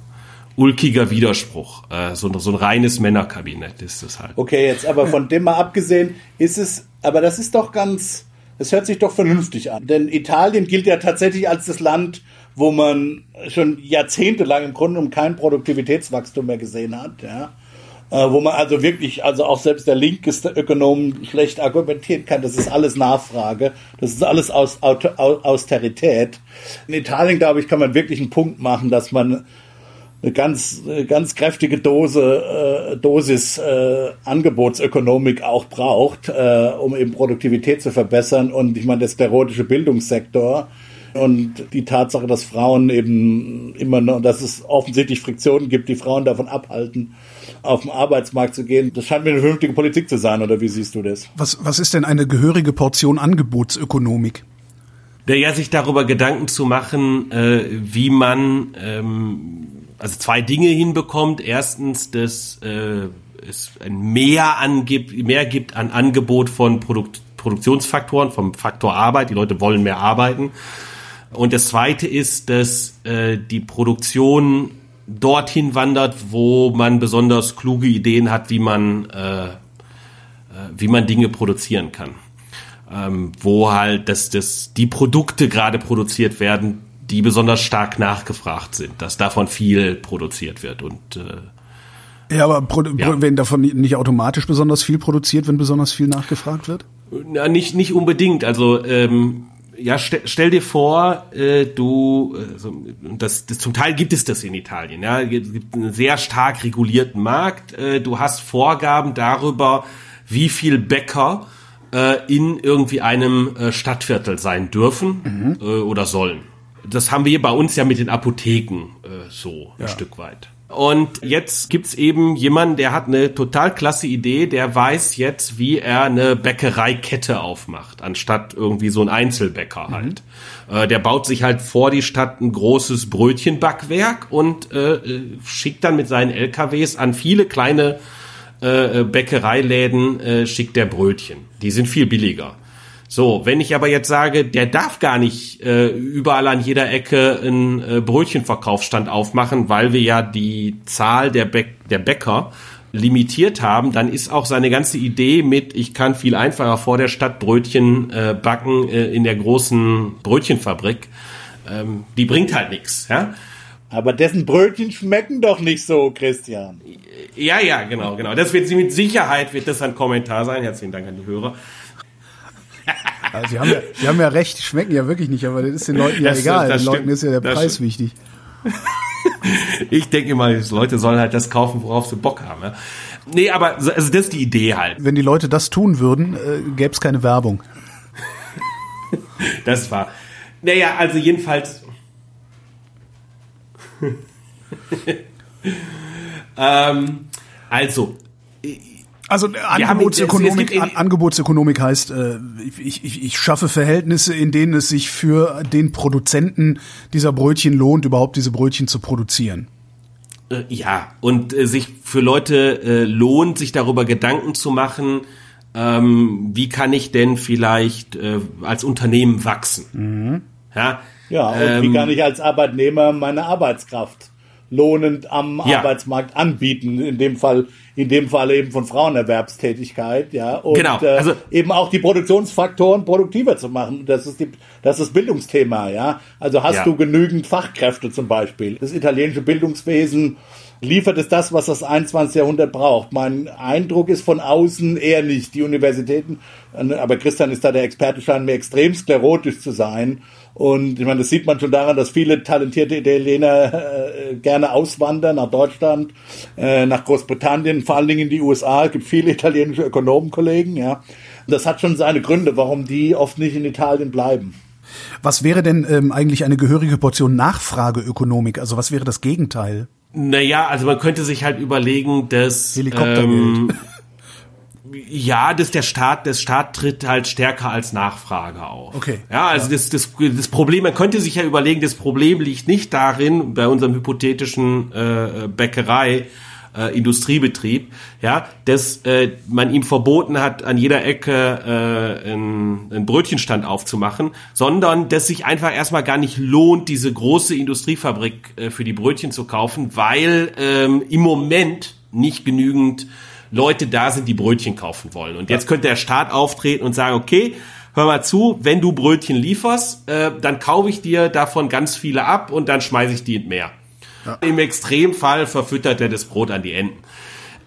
ulkiger Widerspruch. Äh, so, ein reines Männerkabinett ist es halt. Okay, jetzt aber von dem mal abgesehen, ist es, aber das ist doch ganz, es hört sich doch vernünftig an. Denn Italien gilt ja tatsächlich als das Land, wo man schon jahrzehntelang im Grunde um kein Produktivitätswachstum mehr gesehen hat. Ja. äh, wo man also wirklich, also auch selbst der linkeste Ökonom schlecht argumentieren kann, das ist alles Nachfrage, das ist alles aus Austerität. In Italien, glaube ich, kann man wirklich einen Punkt machen, dass man eine ganz, ganz kräftige Dose, äh, Dosis äh, Angebotsökonomik auch braucht, äh, um eben Produktivität zu verbessern. Und ich meine, der sklerotische Bildungssektor und die Tatsache, dass Frauen eben immer noch, dass es offensichtlich Friktionen gibt, die Frauen davon abhalten, auf den Arbeitsmarkt zu gehen. Das scheint mir eine vernünftige Politik zu sein, oder wie siehst du das? Was, was ist denn eine gehörige Portion Angebotsökonomik? Ja, sich darüber Gedanken zu machen, äh, wie man ähm, also zwei Dinge hinbekommt. Erstens, dass äh, es ein Mehr angibt, mehr gibt an Angebot von Produkt, Produktionsfaktoren, vom Faktor Arbeit. Die Leute wollen mehr arbeiten. Und das zweite ist, dass äh, die Produktion dorthin wandert, wo man besonders kluge Ideen hat, wie man, äh, äh, wie man Dinge produzieren kann. Ähm, wo halt dass, dass die Produkte gerade produziert werden, die besonders stark nachgefragt sind, dass davon viel produziert wird und äh, ja, aber ja. wenn davon nicht automatisch besonders viel produziert, wenn besonders viel nachgefragt wird? Ja, nicht nicht unbedingt. Also ähm, ja, stell, stell dir vor, äh, du, äh, das, das, zum Teil gibt es das in Italien, ja, es gibt einen sehr stark regulierten Markt. Äh, du hast Vorgaben darüber, wie viel Bäcker äh, in irgendwie einem äh, Stadtviertel sein dürfen mhm. äh, oder sollen. Das haben wir bei uns ja mit den Apotheken äh, so ein Stück weit. Und jetzt gibt's eben jemanden, der hat eine total klasse Idee, der weiß jetzt, wie er eine Bäckereikette aufmacht, anstatt irgendwie so ein Einzelbäcker mhm. halt. Äh, der baut sich halt vor die Stadt ein großes Brötchenbackwerk und äh, schickt dann mit seinen LKWs an viele kleine äh, Bäckereiläden, äh, schickt der Brötchen. Die sind viel billiger. So, wenn ich aber jetzt sage, der darf gar nicht äh, überall an jeder Ecke einen äh, Brötchenverkaufsstand aufmachen, weil wir ja die Zahl der, Bä der Bäcker limitiert haben, dann ist auch seine ganze Idee mit, ich kann viel einfacher vor der Stadt Brötchen äh, backen äh, in der großen Brötchenfabrik, ähm, die bringt halt nichts. Ja? Aber dessen Brötchen schmecken doch nicht so, Christian. Ja, ja, genau, genau. Das wird mit Sicherheit wird das ein Kommentar sein. Herzlichen Dank an die Hörer. Also sie haben, ja, sie haben ja recht, die schmecken ja wirklich nicht, aber das ist den Leuten ja das, egal. Das den stimmt. Leuten ist ja der das Preis stimmt. wichtig. [laughs] ich denke immer, Leute sollen halt das kaufen, worauf sie Bock haben. Ja? Nee, aber also das ist die Idee halt. Wenn die Leute das tun würden, äh, gäbe es keine Werbung. [laughs] das war. Naja, also jedenfalls. [laughs] ähm, also, also Angebotsökonomik, es, es Angebotsökonomik heißt, äh, ich, ich, ich schaffe Verhältnisse, in denen es sich für den Produzenten dieser Brötchen lohnt, überhaupt diese Brötchen zu produzieren. Äh, ja, und äh, sich für Leute äh, lohnt, sich darüber Gedanken zu machen, ähm, wie kann ich denn vielleicht äh, als Unternehmen wachsen? Mhm. Ja, ja und ähm, wie kann ich als Arbeitnehmer meine Arbeitskraft lohnend am ja. Arbeitsmarkt anbieten. In dem Fall, in dem Fall eben von Frauenerwerbstätigkeit, ja. Und genau. Äh, also, äh, eben auch die Produktionsfaktoren produktiver zu machen. Das ist die, das ist Bildungsthema, ja. Also hast ja. du genügend Fachkräfte zum Beispiel. Das italienische Bildungswesen liefert es das, was das 21. Jahrhundert braucht. Mein Eindruck ist von außen eher nicht. Die Universitäten, aber Christian ist da der Experte, scheinen mir extrem sklerotisch zu sein und ich meine, das sieht man schon daran, dass viele talentierte Italiener äh, gerne auswandern nach Deutschland, äh, nach Großbritannien, vor allen Dingen in die USA. Es gibt viele italienische Ökonomenkollegen, ja. Das hat schon seine Gründe, warum die oft nicht in Italien bleiben. Was wäre denn ähm, eigentlich eine gehörige Portion Nachfrageökonomik? Also was wäre das Gegenteil? Naja, also man könnte sich halt überlegen, dass ähm, [laughs] ja, dass der Staat, der Staat tritt halt stärker als Nachfrage auf. Okay. Ja, also ja. Das, das, das Problem, man könnte sich ja überlegen, das Problem liegt nicht darin, bei unserem hypothetischen äh, Bäckerei, äh, Industriebetrieb, ja, dass äh, man ihm verboten hat, an jeder Ecke äh, einen, einen Brötchenstand aufzumachen, sondern dass sich einfach erstmal gar nicht lohnt, diese große Industriefabrik äh, für die Brötchen zu kaufen, weil ähm, im Moment nicht genügend Leute da sind, die Brötchen kaufen wollen. Und jetzt könnte der Staat auftreten und sagen, okay, hör mal zu, wenn du Brötchen lieferst, äh, dann kaufe ich dir davon ganz viele ab und dann schmeiße ich die in Meer. Ja. Im Extremfall verfüttert er das Brot an die Enten.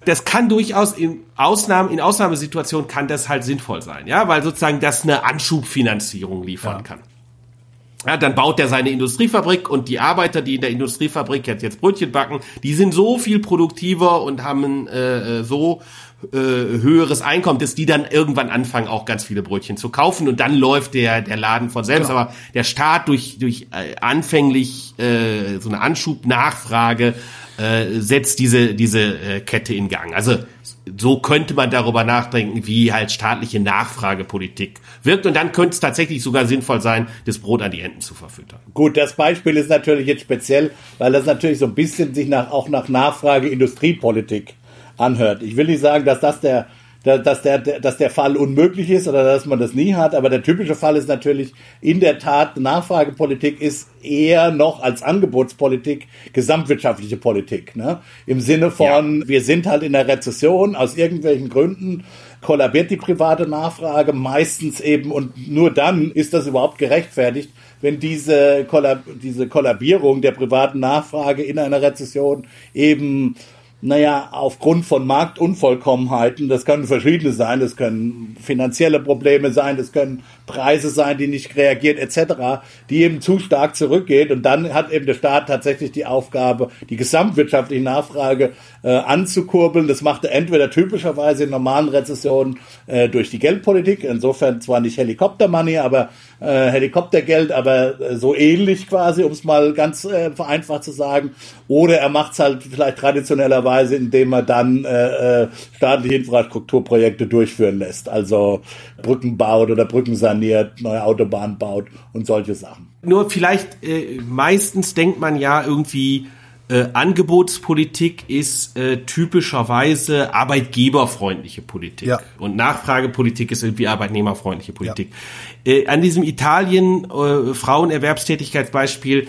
Das kann durchaus in Ausnahmen, in Ausnahmesituationen kann das halt sinnvoll sein, ja, weil sozusagen das eine Anschubfinanzierung liefern ja. kann. Ja, dann baut er seine Industriefabrik und die Arbeiter, die in der Industriefabrik jetzt, jetzt Brötchen backen, die sind so viel produktiver und haben äh, äh so äh, höheres Einkommen, dass die dann irgendwann anfangen, auch ganz viele Brötchen zu kaufen und dann läuft der, der Laden von selbst. Genau. Aber der Staat durch, durch äh, anfänglich äh, so eine Anschubnachfrage äh, setzt diese, diese äh, Kette in Gang. Also so könnte man darüber nachdenken, wie halt staatliche Nachfragepolitik wirkt. Und dann könnte es tatsächlich sogar sinnvoll sein, das Brot an die Enten zu verfüttern. Gut, das Beispiel ist natürlich jetzt speziell, weil das natürlich so ein bisschen sich nach, auch nach Nachfrage Industriepolitik anhört. Ich will nicht sagen, dass das der dass der, dass der Fall unmöglich ist oder dass man das nie hat. Aber der typische Fall ist natürlich in der Tat, Nachfragepolitik ist eher noch als Angebotspolitik gesamtwirtschaftliche Politik. Ne? Im Sinne von, ja. wir sind halt in der Rezession aus irgendwelchen Gründen kollabiert die private Nachfrage meistens eben und nur dann ist das überhaupt gerechtfertigt, wenn diese, Kollab diese Kollabierung der privaten Nachfrage in einer Rezession eben naja, aufgrund von Marktunvollkommenheiten, das können verschiedene sein, das können finanzielle Probleme sein, das können Preise sein, die nicht reagiert, etc., die eben zu stark zurückgeht. Und dann hat eben der Staat tatsächlich die Aufgabe, die gesamtwirtschaftliche Nachfrage äh, anzukurbeln. Das macht er entweder typischerweise in normalen Rezessionen äh, durch die Geldpolitik, insofern zwar nicht Helikoptermoney, aber äh, Helikoptergeld, aber äh, so ähnlich quasi, um es mal ganz äh, vereinfacht zu sagen. Oder er macht es halt vielleicht traditionellerweise, indem er dann äh, äh, staatliche Infrastrukturprojekte durchführen lässt. Also Brücken baut oder Brücken saniert, neue Autobahnen baut und solche Sachen. Nur vielleicht, äh, meistens denkt man ja irgendwie, äh, Angebotspolitik ist äh, typischerweise arbeitgeberfreundliche Politik ja. und Nachfragepolitik ist irgendwie arbeitnehmerfreundliche Politik. Ja. Äh, an diesem Italien äh, Frauenerwerbstätigkeitsbeispiel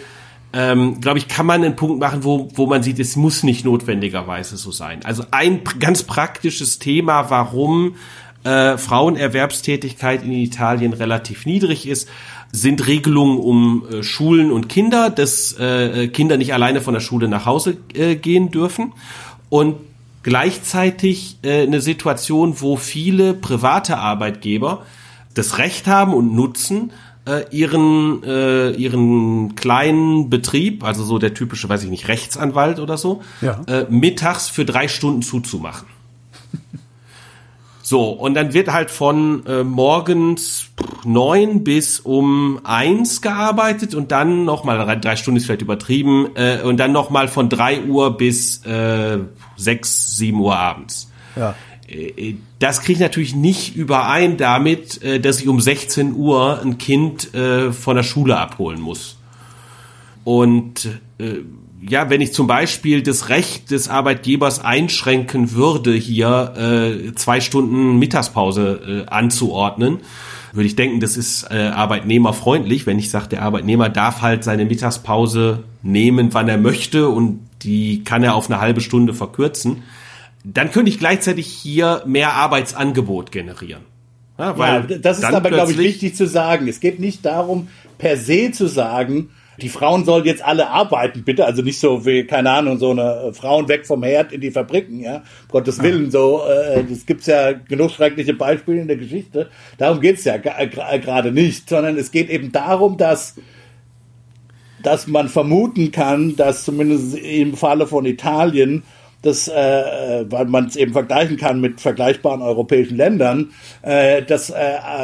ähm, glaube ich, kann man einen Punkt machen, wo, wo man sieht, es muss nicht notwendigerweise so sein. Also ein ganz praktisches Thema, warum äh, Frauenerwerbstätigkeit in Italien relativ niedrig ist, sind Regelungen um äh, Schulen und Kinder, dass äh, Kinder nicht alleine von der Schule nach Hause äh, gehen dürfen. Und gleichzeitig äh, eine Situation, wo viele private Arbeitgeber das Recht haben und nutzen, äh, ihren äh, ihren kleinen Betrieb, also so der typische, weiß ich nicht, Rechtsanwalt oder so, ja. äh, mittags für drei Stunden zuzumachen. So, und dann wird halt von äh, morgens neun bis um eins gearbeitet und dann nochmal, drei Stunden ist vielleicht übertrieben, äh, und dann nochmal von drei Uhr bis äh, sechs, sieben Uhr abends. Ja. Äh, das kriege ich natürlich nicht überein damit, äh, dass ich um 16 Uhr ein Kind äh, von der Schule abholen muss. Und äh, ja, wenn ich zum Beispiel das Recht des Arbeitgebers einschränken würde, hier äh, zwei Stunden Mittagspause äh, anzuordnen, würde ich denken, das ist äh, arbeitnehmerfreundlich, wenn ich sage, der Arbeitnehmer darf halt seine Mittagspause nehmen, wann er möchte und die kann er auf eine halbe Stunde verkürzen. Dann könnte ich gleichzeitig hier mehr Arbeitsangebot generieren. Ja, weil ja, das ist aber, glaube ich, wichtig zu sagen. Es geht nicht darum, per se zu sagen, die Frauen sollen jetzt alle arbeiten, bitte. Also nicht so wie, keine Ahnung, so eine äh, Frauen weg vom Herd in die Fabriken, ja. Gottes Willen, so, äh, das gibt's ja genug schreckliche Beispiele in der Geschichte. Darum geht's ja gerade nicht, sondern es geht eben darum, dass dass man vermuten kann, dass zumindest im Falle von Italien das, äh, äh, weil man es eben vergleichen kann mit vergleichbaren europäischen Ländern, äh, dass äh,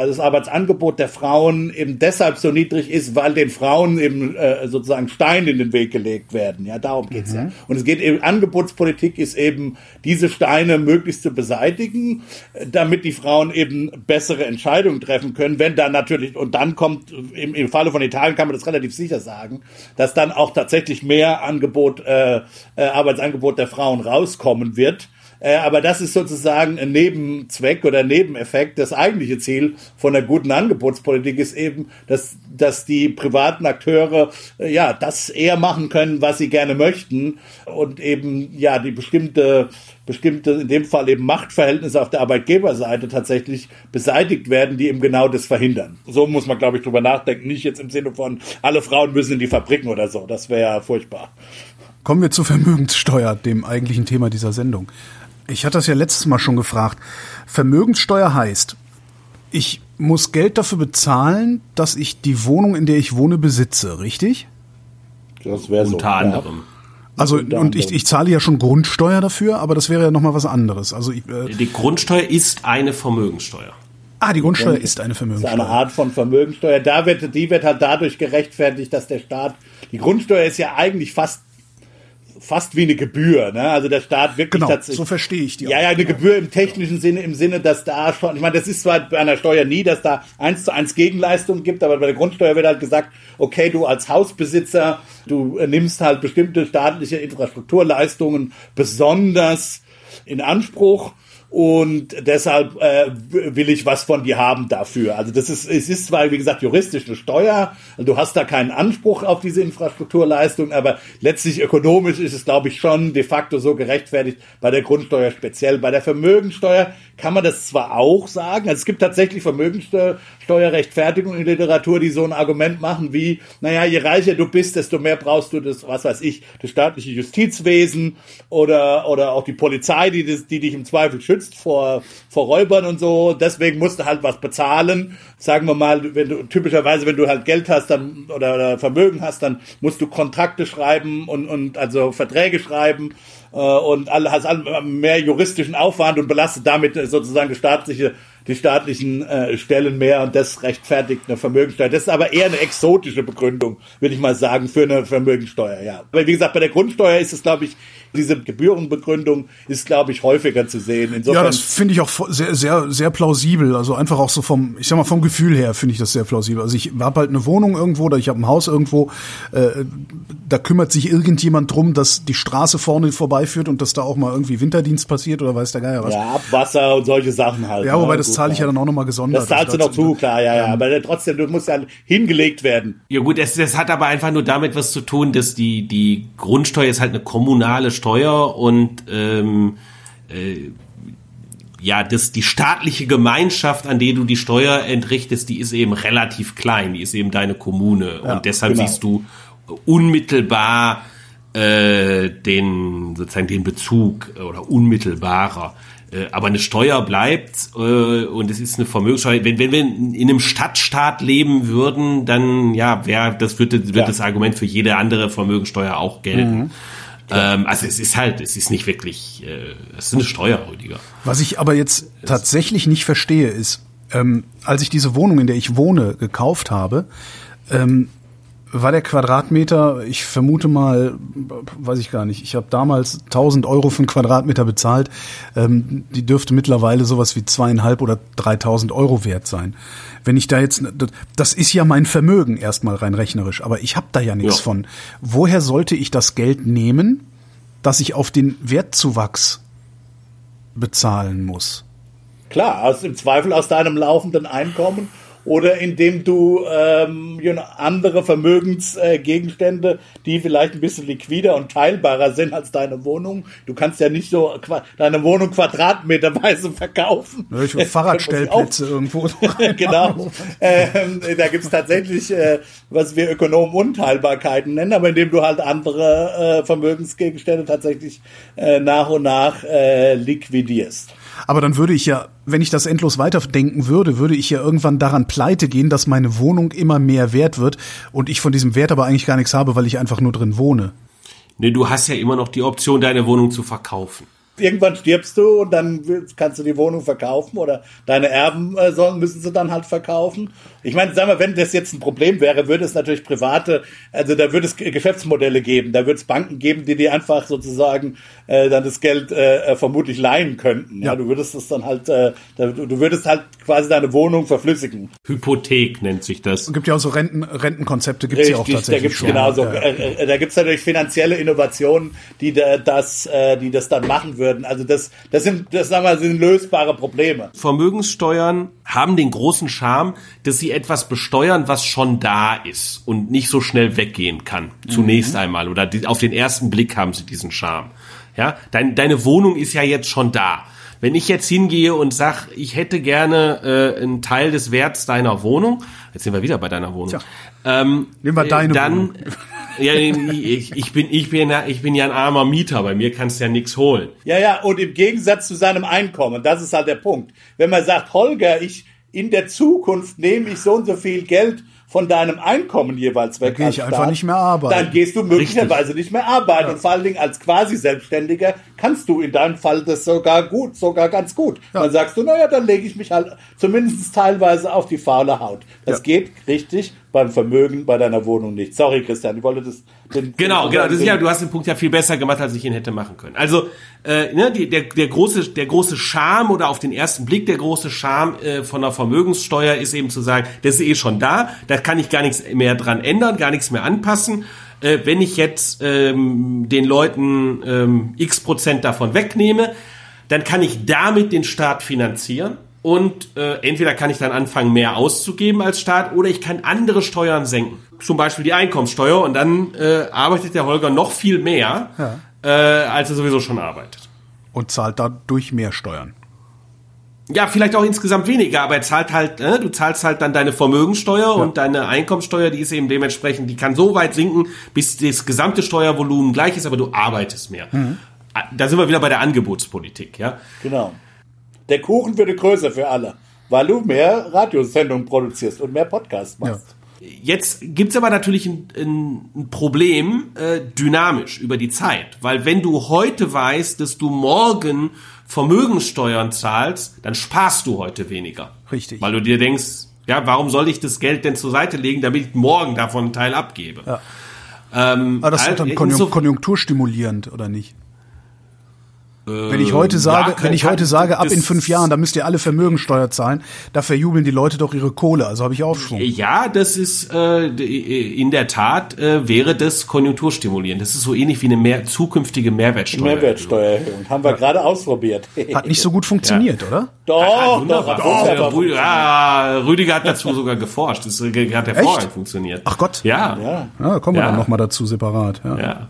das Arbeitsangebot der Frauen eben deshalb so niedrig ist, weil den Frauen eben äh, sozusagen Steine in den Weg gelegt werden. Ja, darum geht's mhm. ja. Und es geht eben, Angebotspolitik ist eben, diese Steine möglichst zu beseitigen, damit die Frauen eben bessere Entscheidungen treffen können, wenn dann natürlich, und dann kommt, im, im Falle von Italien kann man das relativ sicher sagen, dass dann auch tatsächlich mehr Angebot, äh, äh, Arbeitsangebot der Frauen rauskommen wird. Äh, aber das ist sozusagen ein Nebenzweck oder Nebeneffekt. Das eigentliche Ziel von der guten Angebotspolitik ist eben, dass, dass die privaten Akteure äh, ja das eher machen können, was sie gerne möchten und eben ja die bestimmte bestimmte, in dem Fall eben Machtverhältnisse auf der Arbeitgeberseite tatsächlich beseitigt werden, die eben genau das verhindern. So muss man, glaube ich, drüber nachdenken. Nicht jetzt im Sinne von, alle Frauen müssen in die Fabriken oder so. Das wäre ja furchtbar. Kommen wir zur Vermögenssteuer, dem eigentlichen Thema dieser Sendung. Ich hatte das ja letztes Mal schon gefragt. Vermögenssteuer heißt, ich muss Geld dafür bezahlen, dass ich die Wohnung, in der ich wohne, besitze, richtig? Das wäre so. Unter anderem. Also Unter und ich, ich zahle ja schon Grundsteuer dafür, aber das wäre ja noch mal was anderes. Also ich, äh, Die Grundsteuer ist eine Vermögenssteuer. ah, die Grundsteuer ist eine Das ist Vermögenssteuer. eine Art von Vermögensteuer. Da wird, die wird halt dadurch gerechtfertigt, dass der Staat, die Grundsteuer ist ja eigentlich fast, fast wie eine Gebühr, ne? Also der Staat wirklich Genau, tatsächlich. so verstehe ich die Ja, auch. ja, eine Gebühr im technischen Sinne, im Sinne, dass da schon, ich meine, das ist zwar bei einer Steuer nie, dass da eins zu eins Gegenleistung gibt, aber bei der Grundsteuer wird halt gesagt, okay, du als Hausbesitzer, du nimmst halt bestimmte staatliche Infrastrukturleistungen besonders in Anspruch und deshalb äh, will ich was von dir haben dafür. Also das ist, es ist zwar, wie gesagt, juristisch eine Steuer, du hast da keinen Anspruch auf diese Infrastrukturleistung, aber letztlich ökonomisch ist es, glaube ich, schon de facto so gerechtfertigt bei der Grundsteuer speziell. Bei der Vermögensteuer kann man das zwar auch sagen, also es gibt tatsächlich Vermögensteuerrechtfertigung in Literatur, die so ein Argument machen wie, naja, je reicher du bist, desto mehr brauchst du das, was weiß ich, das staatliche Justizwesen oder, oder auch die Polizei, die, das, die dich im Zweifel schützt vor, vor Räubern und so. Deswegen musst du halt was bezahlen. Sagen wir mal, wenn du, typischerweise, wenn du halt Geld hast, dann, oder, oder Vermögen hast, dann musst du Kontrakte schreiben und, und also Verträge schreiben äh, und alle, hast mehr juristischen Aufwand und belastet damit sozusagen die staatliche die staatlichen äh, Stellen mehr und das rechtfertigt eine Vermögensteuer. Das ist aber eher eine exotische Begründung, würde ich mal sagen, für eine Vermögensteuer, ja. Aber wie gesagt, bei der Grundsteuer ist es, glaube ich, diese Gebührenbegründung ist, glaube ich, häufiger zu sehen. Insofern, Ja, das finde ich auch sehr, sehr, sehr plausibel. Also einfach auch so vom, ich sag mal, vom Gefühl her finde ich das sehr plausibel. Also ich habe halt eine Wohnung irgendwo oder ich habe ein Haus irgendwo, äh, da kümmert sich irgendjemand drum, dass die Straße vorne vorbeiführt und dass da auch mal irgendwie Winterdienst passiert oder weiß der Geier was. ja, Abwasser und solche Sachen halt. Ja, wobei ne? das zahle ich ja dann auch nochmal gesondert. Das zahlst du noch zu, klar, ja, ja. Aber trotzdem, du musst ja hingelegt werden. Ja gut, das, das hat aber einfach nur damit was zu tun, dass die, die Grundsteuer ist halt eine kommunale Steuer und ähm, äh, ja, das, die staatliche Gemeinschaft, an der du die Steuer entrichtest, die ist eben relativ klein, die ist eben deine Kommune. und deshalb genau. siehst du unmittelbar äh, den, sozusagen den Bezug äh, oder unmittelbarer. Äh, Aber eine Steuer bleibt äh, und es ist eine Vermögenssteuer. Wenn, wenn wir in einem Stadtstaat leben würden, dann ja, wäre das würde, wird Ja. das Argument für jede andere Vermögenssteuer auch gelten. Ähm, also es ist halt, es ist nicht wirklich, äh, es ist eine Steuer, Rüdiger. Was ich aber jetzt tatsächlich nicht verstehe, ist, ähm, als ich diese Wohnung, in der ich wohne, gekauft habe, ähm, war der Quadratmeter, ich vermute mal, weiß ich gar nicht, ich habe damals 1000 Euro für einen Quadratmeter bezahlt, ähm, die dürfte mittlerweile sowas wie zweieinhalb oder 3000 Euro wert sein. Wenn ich da jetzt, das ist ja mein Vermögen erstmal rein rechnerisch, aber ich habe da ja nichts Ja. von. Woher sollte ich das Geld nehmen, dass ich auf den Wertzuwachs bezahlen muss? Klar, aus, im Zweifel aus deinem laufenden Einkommen oder indem du ähm, andere Vermögensgegenstände, Gegenstände, die vielleicht ein bisschen liquider und teilbarer sind als deine Wohnung. Du kannst ja nicht so qua- deine Wohnung quadratmeterweise verkaufen. Ja, [laughs] Fahrradstellplätze irgendwo. [laughs] genau. Ähm, da gibt's tatsächlich, äh, was wir Ökonomen Unteilbarkeiten nennen, aber indem du halt andere äh, Vermögensgegenstände tatsächlich äh, nach und nach äh, liquidierst. Aber dann würde ich ja, wenn ich das endlos weiterdenken würde, würde ich ja irgendwann daran pleite gehen, dass meine Wohnung immer mehr wert wird und ich von diesem Wert aber eigentlich gar nichts habe, weil ich einfach nur drin wohne. Nee, du hast ja immer noch die Option, deine Wohnung zu verkaufen. irgendwann stirbst du und dann kannst du die Wohnung verkaufen oder deine Erben äh, sollen, müssen sie dann halt verkaufen. Ich meine, sagen wir, wenn das jetzt ein Problem wäre, würde es natürlich private, also da würde es Geschäftsmodelle geben, da würde es Banken geben, die dir einfach sozusagen äh, dann das Geld äh, äh, vermutlich leihen könnten. Ja. Ja. du würdest es dann halt, äh, da, du würdest halt quasi deine Wohnung verflüssigen. Hypothek nennt sich das. Es gibt ja auch so Renten, Rentenkonzepte, gibt's ja auch Richtig, da tatsächlich gibt's schon. genauso, Ja. äh, äh, da gibt's natürlich finanzielle Innovationen, die da, das, äh, die das dann machen würden. Also das, das sind, das sagen wir, sind lösbare Probleme. Vermögenssteuern haben den großen Charme, dass sie etwas besteuern, was schon da ist und nicht so schnell weggehen kann. Zunächst einmal. Oder die, auf den ersten Blick haben sie diesen Charme. Ja, Dein, deine Wohnung ist ja jetzt schon da. Wenn ich jetzt hingehe und sag, ich hätte gerne äh, einen Teil des Werts deiner Wohnung, jetzt sind wir wieder bei deiner Wohnung, Tja. ähm, Nehmen wir äh, deine dann, Wohnung. [laughs] Ja, ich, ich, bin, ich, bin, ich bin ja ein armer Mieter, bei mir kannst du ja nichts holen. Ja, ja, und im Gegensatz zu seinem Einkommen, das ist halt der Punkt. Wenn man sagt, Holger, ich in der Zukunft nehme ich so und so viel Geld von deinem Einkommen jeweils weg. Dann gehe ich einfach nicht mehr arbeiten. Dann gehst du möglicherweise Richtig. nicht mehr arbeiten. Ja. Und vor allen Dingen als quasi Selbstständiger kannst du in deinem Fall das sogar gut, sogar ganz gut. Ja. Dann sagst du, naja, dann lege ich mich halt zumindest teilweise auf die faule Haut. Das ja. geht richtig beim Vermögen bei deiner Wohnung nicht. Sorry, Christian, ich wollte das. Den, genau, den, genau. Das ist ja, du hast den Punkt ja viel besser gemacht, als ich ihn hätte machen können. Also äh, ne, die, der, der große, der große Charme oder auf den ersten Blick der große Charme äh, von der Vermögenssteuer ist eben zu sagen, das ist eh schon da, da kann ich gar nichts mehr dran ändern, gar nichts mehr anpassen. Äh, wenn ich jetzt ähm, den Leuten ähm, x Prozent davon wegnehme, dann kann ich damit den Staat finanzieren und äh, entweder kann ich dann anfangen, mehr auszugeben als Staat oder ich kann andere Steuern senken. Zum Beispiel die Einkommenssteuer und dann äh, arbeitet der Holger noch viel mehr, ja. äh, als er sowieso schon arbeitet. Und zahlt dadurch mehr Steuern. Ja, vielleicht auch insgesamt weniger, aber er zahlt halt, äh, du zahlst halt dann deine Vermögensteuer ja. und deine Einkommenssteuer, die ist eben dementsprechend, die kann so weit sinken, bis das gesamte Steuervolumen gleich ist, aber du arbeitest mehr. Mhm. Da sind wir wieder bei der Angebotspolitik, ja. Genau. Der Kuchen würde größer für alle, weil du mehr Radiosendungen produzierst und mehr Podcasts machst. Ja. Jetzt gibt's aber natürlich ein, ein Problem äh, dynamisch über die Zeit, weil wenn du heute weißt, dass du morgen Vermögenssteuern zahlst, dann sparst du heute weniger. Richtig. Weil du dir denkst, ja, warum soll ich das Geld denn zur Seite legen, damit ich morgen davon einen Teil abgebe? Ja. Ähm, aber das ist dann konjunkturstimulierend, oder nicht? Wenn ich heute sage, ja, wenn ich heute sage, ab in fünf Jahren, da müsst ihr alle Vermögensteuer zahlen, da verjubeln die Leute doch ihre Kohle. Also habe ich Aufschwung. Ja, das ist äh, in der Tat äh, wäre das konjunkturstimulierend. Das ist so ähnlich wie eine mehr, zukünftige Mehrwertsteuer. Mehrwertsteuererhöhung haben wir gerade ausprobiert. [laughs] Hat nicht so gut funktioniert, ja. oder? Doch, ja, doch, doch. Rüdiger, ja, Rüdiger hat dazu sogar geforscht. Das hat hervorragend funktioniert. Ach Gott. Ja. Ja, ja kommen wir dann noch mal dazu separat. ja.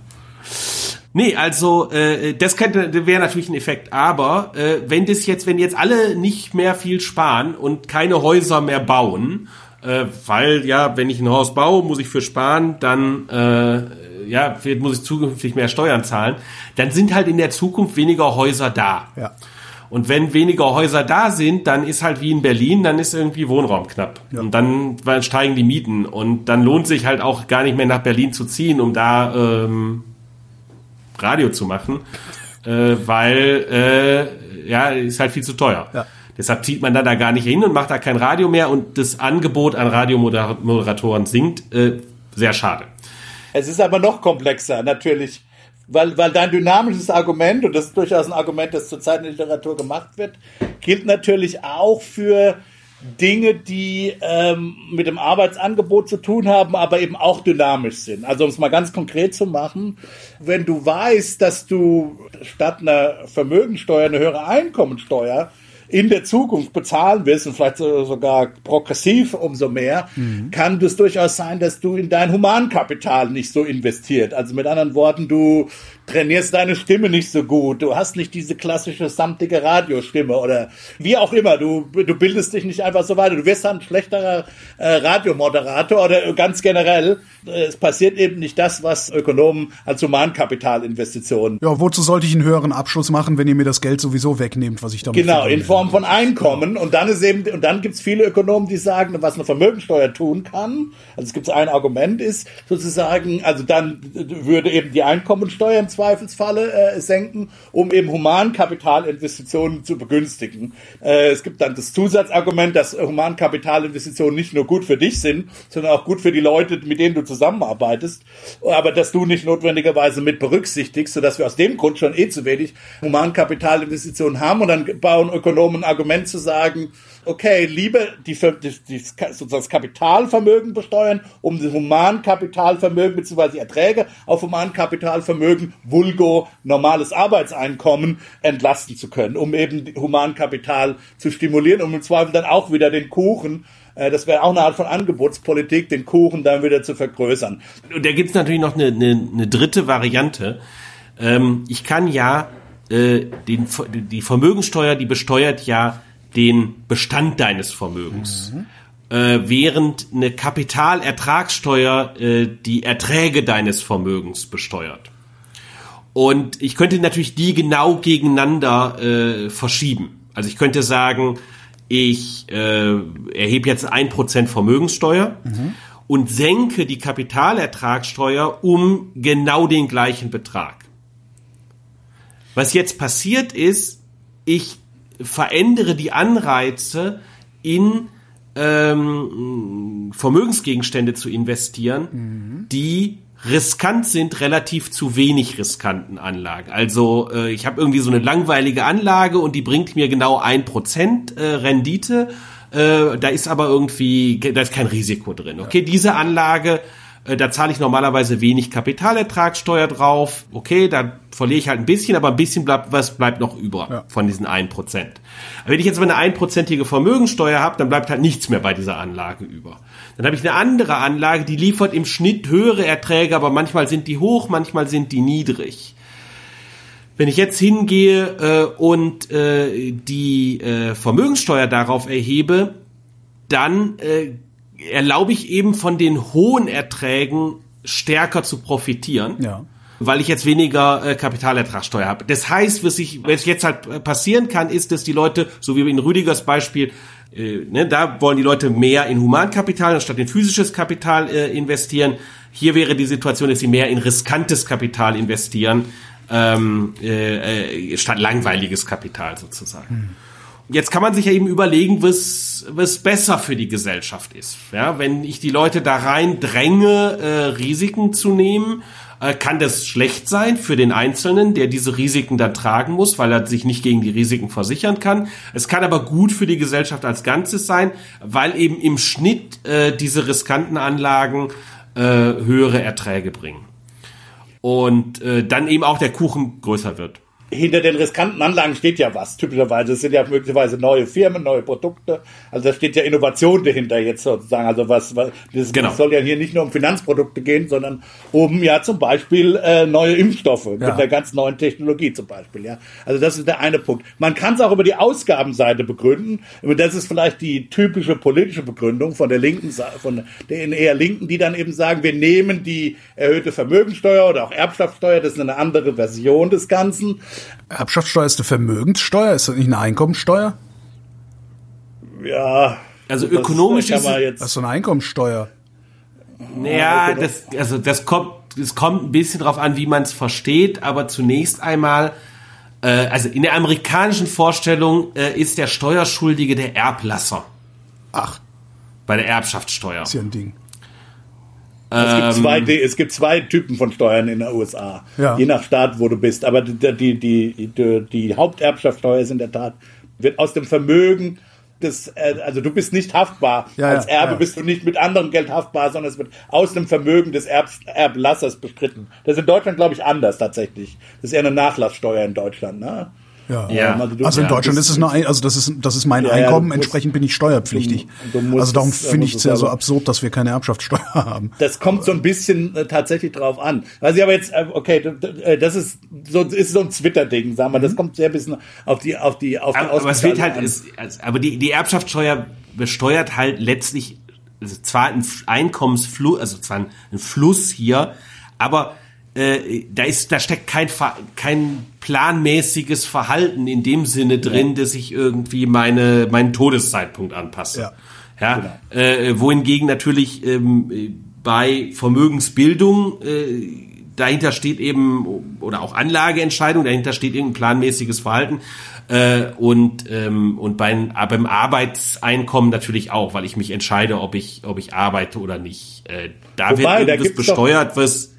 Nee, also äh, das könnte wäre natürlich ein Effekt, aber äh, wenn das jetzt, wenn jetzt alle nicht mehr viel sparen und keine Häuser mehr bauen, äh, weil ja, wenn ich ein Haus baue, muss ich für sparen, dann äh, ja, muss ich zukünftig mehr Steuern zahlen, dann sind halt in der Zukunft weniger Häuser da. Ja. Und wenn weniger Häuser da sind, dann ist halt wie in Berlin, dann ist irgendwie Wohnraum knapp. Ja. Und dann steigen die Mieten. Und dann lohnt sich halt auch gar nicht mehr nach Berlin zu ziehen, um da ähm, Radio zu machen, äh, weil äh, ja, ist halt viel zu teuer. Ja. Deshalb zieht man dann da gar nicht hin und macht da kein Radio mehr und das Angebot an Radiomoderatoren sinkt. Äh, sehr schade. Es ist aber noch komplexer, natürlich. Weil, weil dein dynamisches Argument, und das ist durchaus ein Argument, das zurzeit in der Literatur gemacht wird, gilt natürlich auch für Dinge, die ähm, mit dem Arbeitsangebot zu tun haben, aber eben auch dynamisch sind. Also um es mal ganz konkret zu machen, wenn du weißt, dass du statt einer Vermögensteuer eine höhere Einkommensteuer in der Zukunft bezahlen willst und vielleicht sogar progressiv umso mehr, mhm. kann das durchaus sein, dass du in dein Humankapital nicht so investiert. Also mit anderen Worten, du trainierst deine Stimme nicht so gut, du hast nicht diese klassische samtige Radiostimme oder wie auch immer, du, du bildest dich nicht einfach so weiter, du wirst dann ein schlechterer äh, Radiomoderator oder ganz generell, äh, es passiert eben nicht das, was Ökonomen als Humankapitalinvestitionen. Ja, wozu sollte ich einen höheren Abschluss machen, wenn ihr mir das Geld sowieso wegnehmt, was ich damit Genau, in Form von Einkommen. Und dann ist eben, und dann gibt's viele Ökonomen, die sagen, was eine Vermögensteuer tun kann, also es gibt ein Argument ist sozusagen, also dann würde eben die Einkommensteuer im Zweifelsfalle äh, senken, um eben Humankapitalinvestitionen zu begünstigen. Äh, es gibt dann das Zusatzargument, dass Humankapitalinvestitionen nicht nur gut für dich sind, sondern auch gut für die Leute, mit denen du zusammenarbeitest, aber dass du nicht notwendigerweise mit berücksichtigst, sodass wir aus dem Grund schon eh zu wenig Humankapitalinvestitionen haben und dann bauen Ökonomen ein Argument zu sagen, okay, lieber die, die, die, sozusagen das Kapitalvermögen besteuern, um das Humankapitalvermögen bzw. Erträge auf Humankapitalvermögen, vulgo normales Arbeitseinkommen entlasten zu können, um eben Humankapital zu stimulieren, um im Zweifel dann auch wieder den Kuchen äh, das wäre auch eine Art von Angebotspolitik, den Kuchen dann wieder zu vergrößern. Und da gibt es natürlich noch eine, eine, eine dritte Variante. Ähm, ich kann ja äh, den, die Vermögensteuer, die besteuert ja den Bestand deines Vermögens. Mhm. äh, während eine Kapitalertragssteuer äh, die Erträge deines Vermögens besteuert. Und ich könnte natürlich die genau gegeneinander äh, verschieben. Also ich könnte sagen, ich äh, erhebe jetzt ein Prozent Vermögenssteuer mhm. und senke die Kapitalertragssteuer um genau den gleichen Betrag. Was jetzt passiert ist, ich verändere die Anreize in ähm, Vermögensgegenstände zu investieren, mhm. die riskant sind, relativ zu wenig riskanten Anlagen. Also äh, ich habe irgendwie so eine langweilige Anlage und die bringt mir genau ein Prozent äh, Rendite. Äh, da ist aber irgendwie, da ist kein Risiko drin. Okay, diese Anlage äh, da zahle ich normalerweise wenig Kapitalertragssteuer drauf. Okay, da verliere ich halt ein bisschen, aber ein bisschen bleibt, was bleibt noch über ja. von diesen 1%. Wenn ich jetzt aber eine einprozentige Vermögensteuer habe, dann bleibt halt nichts mehr bei dieser Anlage über. Dann habe ich eine andere Anlage, die liefert im Schnitt höhere Erträge, aber manchmal sind die hoch, manchmal sind die niedrig. Wenn ich jetzt hingehe äh, und äh, die äh, Vermögenssteuer darauf erhebe, dann äh, erlaube ich eben von den hohen Erträgen stärker zu profitieren. Ja. Weil ich jetzt weniger äh, Kapitalertragssteuer habe. Das heißt, was, ich, was jetzt halt äh, passieren kann, ist, dass die Leute, so wie in Rüdigers Beispiel, äh, ne, da wollen die Leute mehr in Humankapital anstatt in physisches Kapital äh, investieren. Hier wäre die Situation, dass sie mehr in riskantes Kapital investieren, ähm, äh, äh, statt langweiliges Kapital sozusagen. Hm jetzt kann man sich ja eben überlegen, was, was besser für die Gesellschaft ist. Ja, wenn ich die Leute da rein dränge, äh, Risiken zu nehmen, kann das schlecht sein für den Einzelnen, der diese Risiken dann tragen muss, weil er sich nicht gegen die Risiken versichern kann. Es kann aber gut für die Gesellschaft als Ganzes sein, weil eben im Schnitt äh, diese riskanten Anlagen äh, höhere Erträge bringen. Und äh, dann eben auch der Kuchen größer wird hinter den riskanten Anlagen steht ja was, typischerweise. Es sind ja möglicherweise neue Firmen, neue Produkte. Also da steht ja Innovation dahinter jetzt sozusagen. Also was, was das, genau. soll ja hier nicht nur um Finanzprodukte gehen, sondern um ja zum Beispiel äh, neue Impfstoffe ja. mit der ganz neuen Technologie zum Beispiel. Ja, also das ist der eine Punkt. Man kann es auch über die Ausgabenseite begründen. Das ist vielleicht die typische politische Begründung von der linken Seite, von den eher Linken, die dann eben sagen, wir nehmen die erhöhte Vermögensteuer oder auch Erbschaftssteuer, das ist eine andere Version des Ganzen Erbschaftssteuer ist eine Vermögenssteuer, ist das nicht eine Einkommensteuer? Ja. Also ökonomisch ist jetzt. Das ist so eine Einkommensteuer. Naja, das, also das kommt, es kommt ein bisschen drauf an, wie man es versteht, aber zunächst einmal, äh, also in der amerikanischen Vorstellung äh, ist der Steuerschuldige der Erblasser. Ach. Bei der Erbschaftssteuer. Ist ja ein Ding. Es gibt, zwei, ähm, es gibt zwei Typen von Steuern in den USA, ja. je nach Staat, wo du bist. Aber die, die, die, die Haupterbschaftssteuer ist in der Tat, wird aus dem Vermögen des, äh, also du bist nicht haftbar. Ja, Als Erbe ja. bist du nicht mit anderem Geld haftbar, sondern es wird aus dem Vermögen des Erb, Erblassers bestritten. Das ist in Deutschland, glaube ich, anders tatsächlich. Das ist eher eine Nachlasssteuer in Deutschland. Ne? Ja. ja. Also, also in Deutschland ist es eine, also das ist, das ist mein ja, Einkommen, musst, entsprechend bin ich steuerpflichtig. Du, du also darum finde ich es ja so absurd, dass wir keine Erbschaftssteuer [laughs] haben. Das kommt so ein bisschen äh, tatsächlich drauf an. Also ich aber jetzt, äh, okay, äh, das ist so, ist so ein Twitter-Ding, sagen wir, mhm. das kommt sehr ein bisschen auf die, auf die, auf die Aber, aber es wird halt, ist, aber die, die Erbschaftssteuer besteuert halt letztlich, also zwar ein Einkommensfluss, also zwar ein Fluss hier, aber äh, da ist, da steckt kein, kein planmäßiges Verhalten in dem Sinne drin, dass ich irgendwie meine, meinen Todeszeitpunkt anpasse. Ja. Ja, genau. äh, wohingegen natürlich ähm, bei Vermögensbildung äh, dahinter steht eben oder auch Anlageentscheidung dahinter steht irgendein planmäßiges Verhalten äh, und ähm, und beim, beim Arbeitseinkommen natürlich auch, weil ich mich entscheide, ob ich ob ich arbeite oder nicht. Äh, da Wobei, wird irgendwas besteuert, was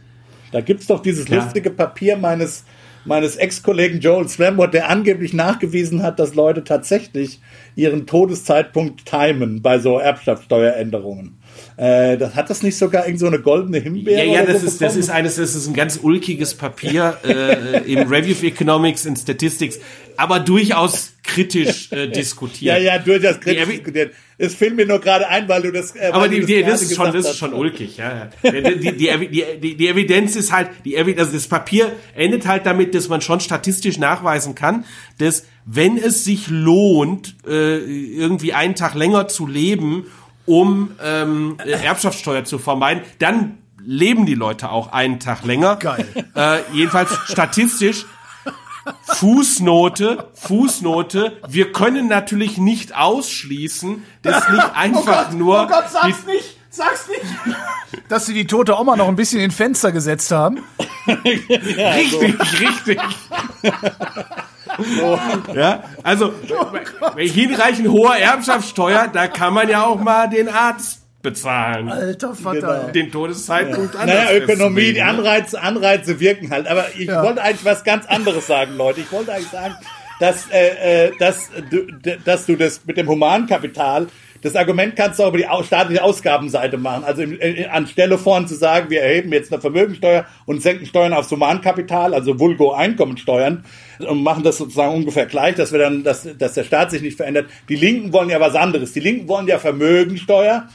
da gibt's doch dieses ja. lustige Papier meines, meines Ex-Kollegen Joel Swamwood, der angeblich nachgewiesen hat, dass Leute tatsächlich ihren Todeszeitpunkt timen bei so Erbschaftssteueränderungen. Äh, das, hat das nicht sogar irgend so eine goldene Himbeere? Ja, ja, das, so ist, das ist eines, das ist ein ganz ulkiges Papier äh, im Review of Economics and Statistics, aber durchaus kritisch äh, [laughs] diskutiert. Ja, ja, durchaus kritisch diskutiert. Es fiel mir nur gerade ein, weil du das. Äh, aber die, die, das, ist schon, das ist schon ulkig, ja. die, die, die, die, die Evidenz ist halt, die Evidenz, also das Papier endet halt damit, dass man schon statistisch nachweisen kann, dass wenn es sich lohnt, äh, irgendwie einen Tag länger zu leben, um ähm, Erbschaftssteuer zu vermeiden. Dann leben die Leute auch einen Tag länger. Geil. Äh, jedenfalls statistisch. Fußnote, Fußnote. Wir können natürlich nicht ausschließen, dass [laughs] nicht einfach nur die, nicht! Sag's nicht! Dass sie die tote Oma noch ein bisschen in Fenster gesetzt haben. [laughs] richtig, richtig. Ja, also bei hinreichend hoher Erbschaftssteuer, da kann man ja auch mal den Arzt bezahlen. Alter Vater. Genau. Den Todeszeitpunkt anders Naja, Ökonomie, die? Anreize, Anreize wirken halt. Aber ich Ja. wollte eigentlich was ganz anderes sagen, Leute. Ich wollte eigentlich sagen, dass, äh, äh, dass, du, dass du das mit dem Humankapital, das Argument kannst du auch über die staatliche Ausgabenseite machen. Also im, äh, anstelle vorn zu sagen, wir erheben jetzt eine Vermögensteuer und senken Steuern aufs Humankapital, also Vulgo Einkommensteuern, und machen das sozusagen ungefähr gleich, dass wir dann, dass, dass der Staat sich nicht verändert. Die Linken wollen ja was anderes. Die Linken wollen ja Vermögensteuer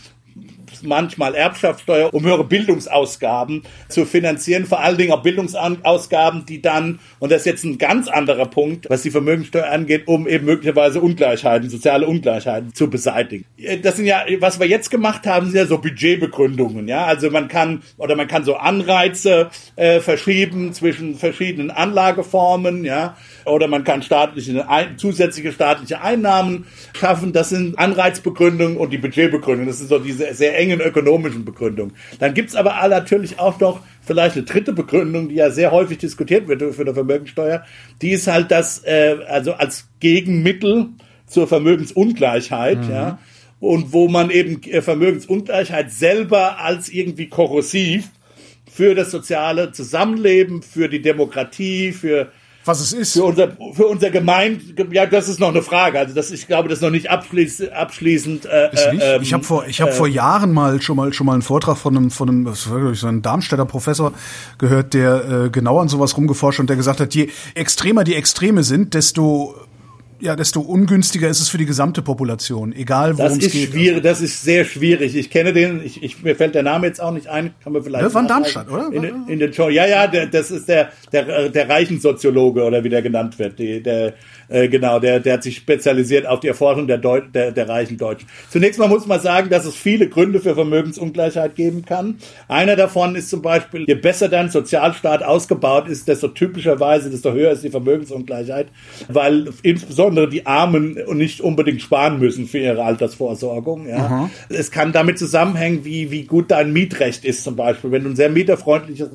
manchmal Erbschaftssteuer, um höhere Bildungsausgaben zu finanzieren, vor allen Dingen auch Bildungsausgaben, die dann, und das ist jetzt ein ganz anderer Punkt, was die Vermögensteuer angeht, um eben möglicherweise Ungleichheiten, soziale Ungleichheiten zu beseitigen. Das sind ja, was wir jetzt gemacht haben, sind ja so Budgetbegründungen, ja, also man kann, oder man kann so Anreize äh, verschieben zwischen verschiedenen Anlageformen, ja, oder man kann staatliche, zusätzliche staatliche Einnahmen schaffen. Das sind Anreizbegründungen und die Budgetbegründung. Das sind so diese sehr engen ökonomischen Begründungen. Dann gibt's aber all- natürlich auch noch vielleicht eine dritte Begründung, die ja sehr häufig diskutiert wird für eine Vermögensteuer. Die ist halt das, äh, also als Gegenmittel zur Vermögensungleichheit, ja. Und wo man eben äh, Vermögensungleichheit selber als irgendwie korrosiv für das soziale Zusammenleben, für die Demokratie, für Was es ist. für unser für unser Gemein ja das ist noch eine Frage also das ich glaube das ist noch nicht abschließ, abschließend äh, Ist nicht? ähm, ich habe vor, ich habe vor Jahren mal schon mal schon mal einen Vortrag von einem von einem das war, ich, so ein Darmstädter Professor gehört, der äh, genau an sowas rumgeforscht und der gesagt hat, je extremer die Extreme sind, desto ja, desto ungünstiger ist es für die gesamte Population, egal worum das es ist geht. schwierig das ist sehr schwierig ich kenne den ich, ich mir fällt der Name jetzt auch nicht ein kann man vielleicht Ja, von nachreichen. Darmstadt, oder? in, in den Show ja ja der, das ist der der der Reichensoziologe oder wie der genannt wird die, der äh, genau der der hat sich spezialisiert auf die Erforschung der, Deu der der reichen Deutschen zunächst mal muss man sagen dass es viele Gründe für Vermögensungleichheit geben kann einer davon ist zum Beispiel je besser dein Sozialstaat ausgebaut ist desto typischerweise desto höher ist die Vermögensungleichheit weil insbesondere die Armen nicht unbedingt sparen müssen für ihre Altersvorsorgung ja. Es kann damit zusammenhängen wie wie gut dein Mietrecht ist zum Beispiel. Wenn du ein sehr mieterfreundliches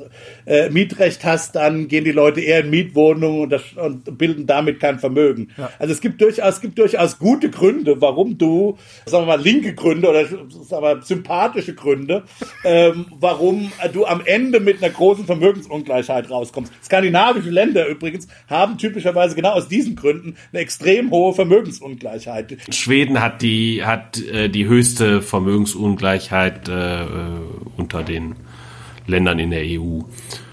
äh, Mietrecht hast dann gehen die Leute eher in Mietwohnungen und, das, und bilden damit kein Vermögen. Also es gibt durchaus es gibt durchaus gute Gründe warum du sagen wir mal linke Gründe oder sagen wir mal, sympathische Gründe ähm, warum du am Ende mit einer großen Vermögensungleichheit rauskommst. Skandinavische Länder übrigens haben typischerweise genau aus diesen Gründen eine extrem hohe Vermögensungleichheit Schweden hat die hat äh, die höchste Vermögensungleichheit äh, äh, unter den Ländern in der EU.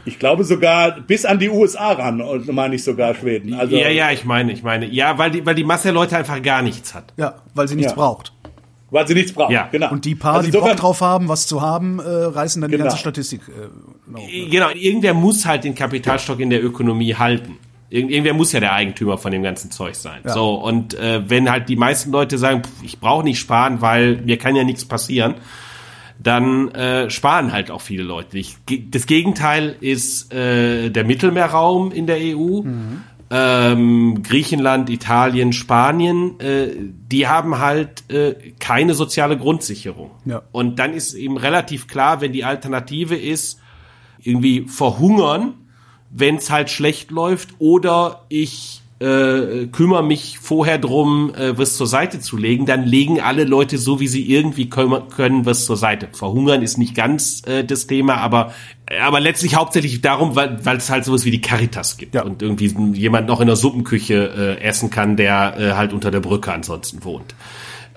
Ich glaube sogar bis an die USA ran, und meine ich sogar Schweden. Also, ja, ja, ich meine, ich meine, ja, weil die weil die Masse der Leute einfach gar nichts hat. Ja, weil sie nichts Ja. braucht. Weil sie nichts brauchen. Ja. Genau. Und die paar, Also die Bock drauf haben, was zu haben, äh, reißen dann die Genau. ganze Statistik. Äh, noch. Genau, irgendwer muss halt den Kapitalstock in der Ökonomie halten. Irgend, irgendwer muss ja der Eigentümer von dem ganzen Zeug sein. Ja. So und äh, wenn halt die meisten Leute sagen, pff, ich brauche nicht sparen, weil mir kann ja nichts passieren, dann äh, sparen halt auch viele Leute. Ich, ge- das Gegenteil ist äh, der Mittelmeerraum in der EU. Ähm, Griechenland, Italien, Spanien, äh, die haben halt äh, keine soziale Grundsicherung. Ja. Und dann ist eben relativ klar, wenn die Alternative ist, irgendwie verhungern, wenn es halt schlecht läuft, oder ich äh, kümmere mich vorher drum, äh, was zur Seite zu legen, dann legen alle Leute so, wie sie irgendwie können, können was zur Seite. Verhungern ist nicht ganz äh, das Thema, aber aber letztlich hauptsächlich darum, weil weil es halt sowas wie die Caritas gibt Ja. und irgendwie jemand noch in der Suppenküche äh, essen kann, der äh, halt unter der Brücke ansonsten wohnt.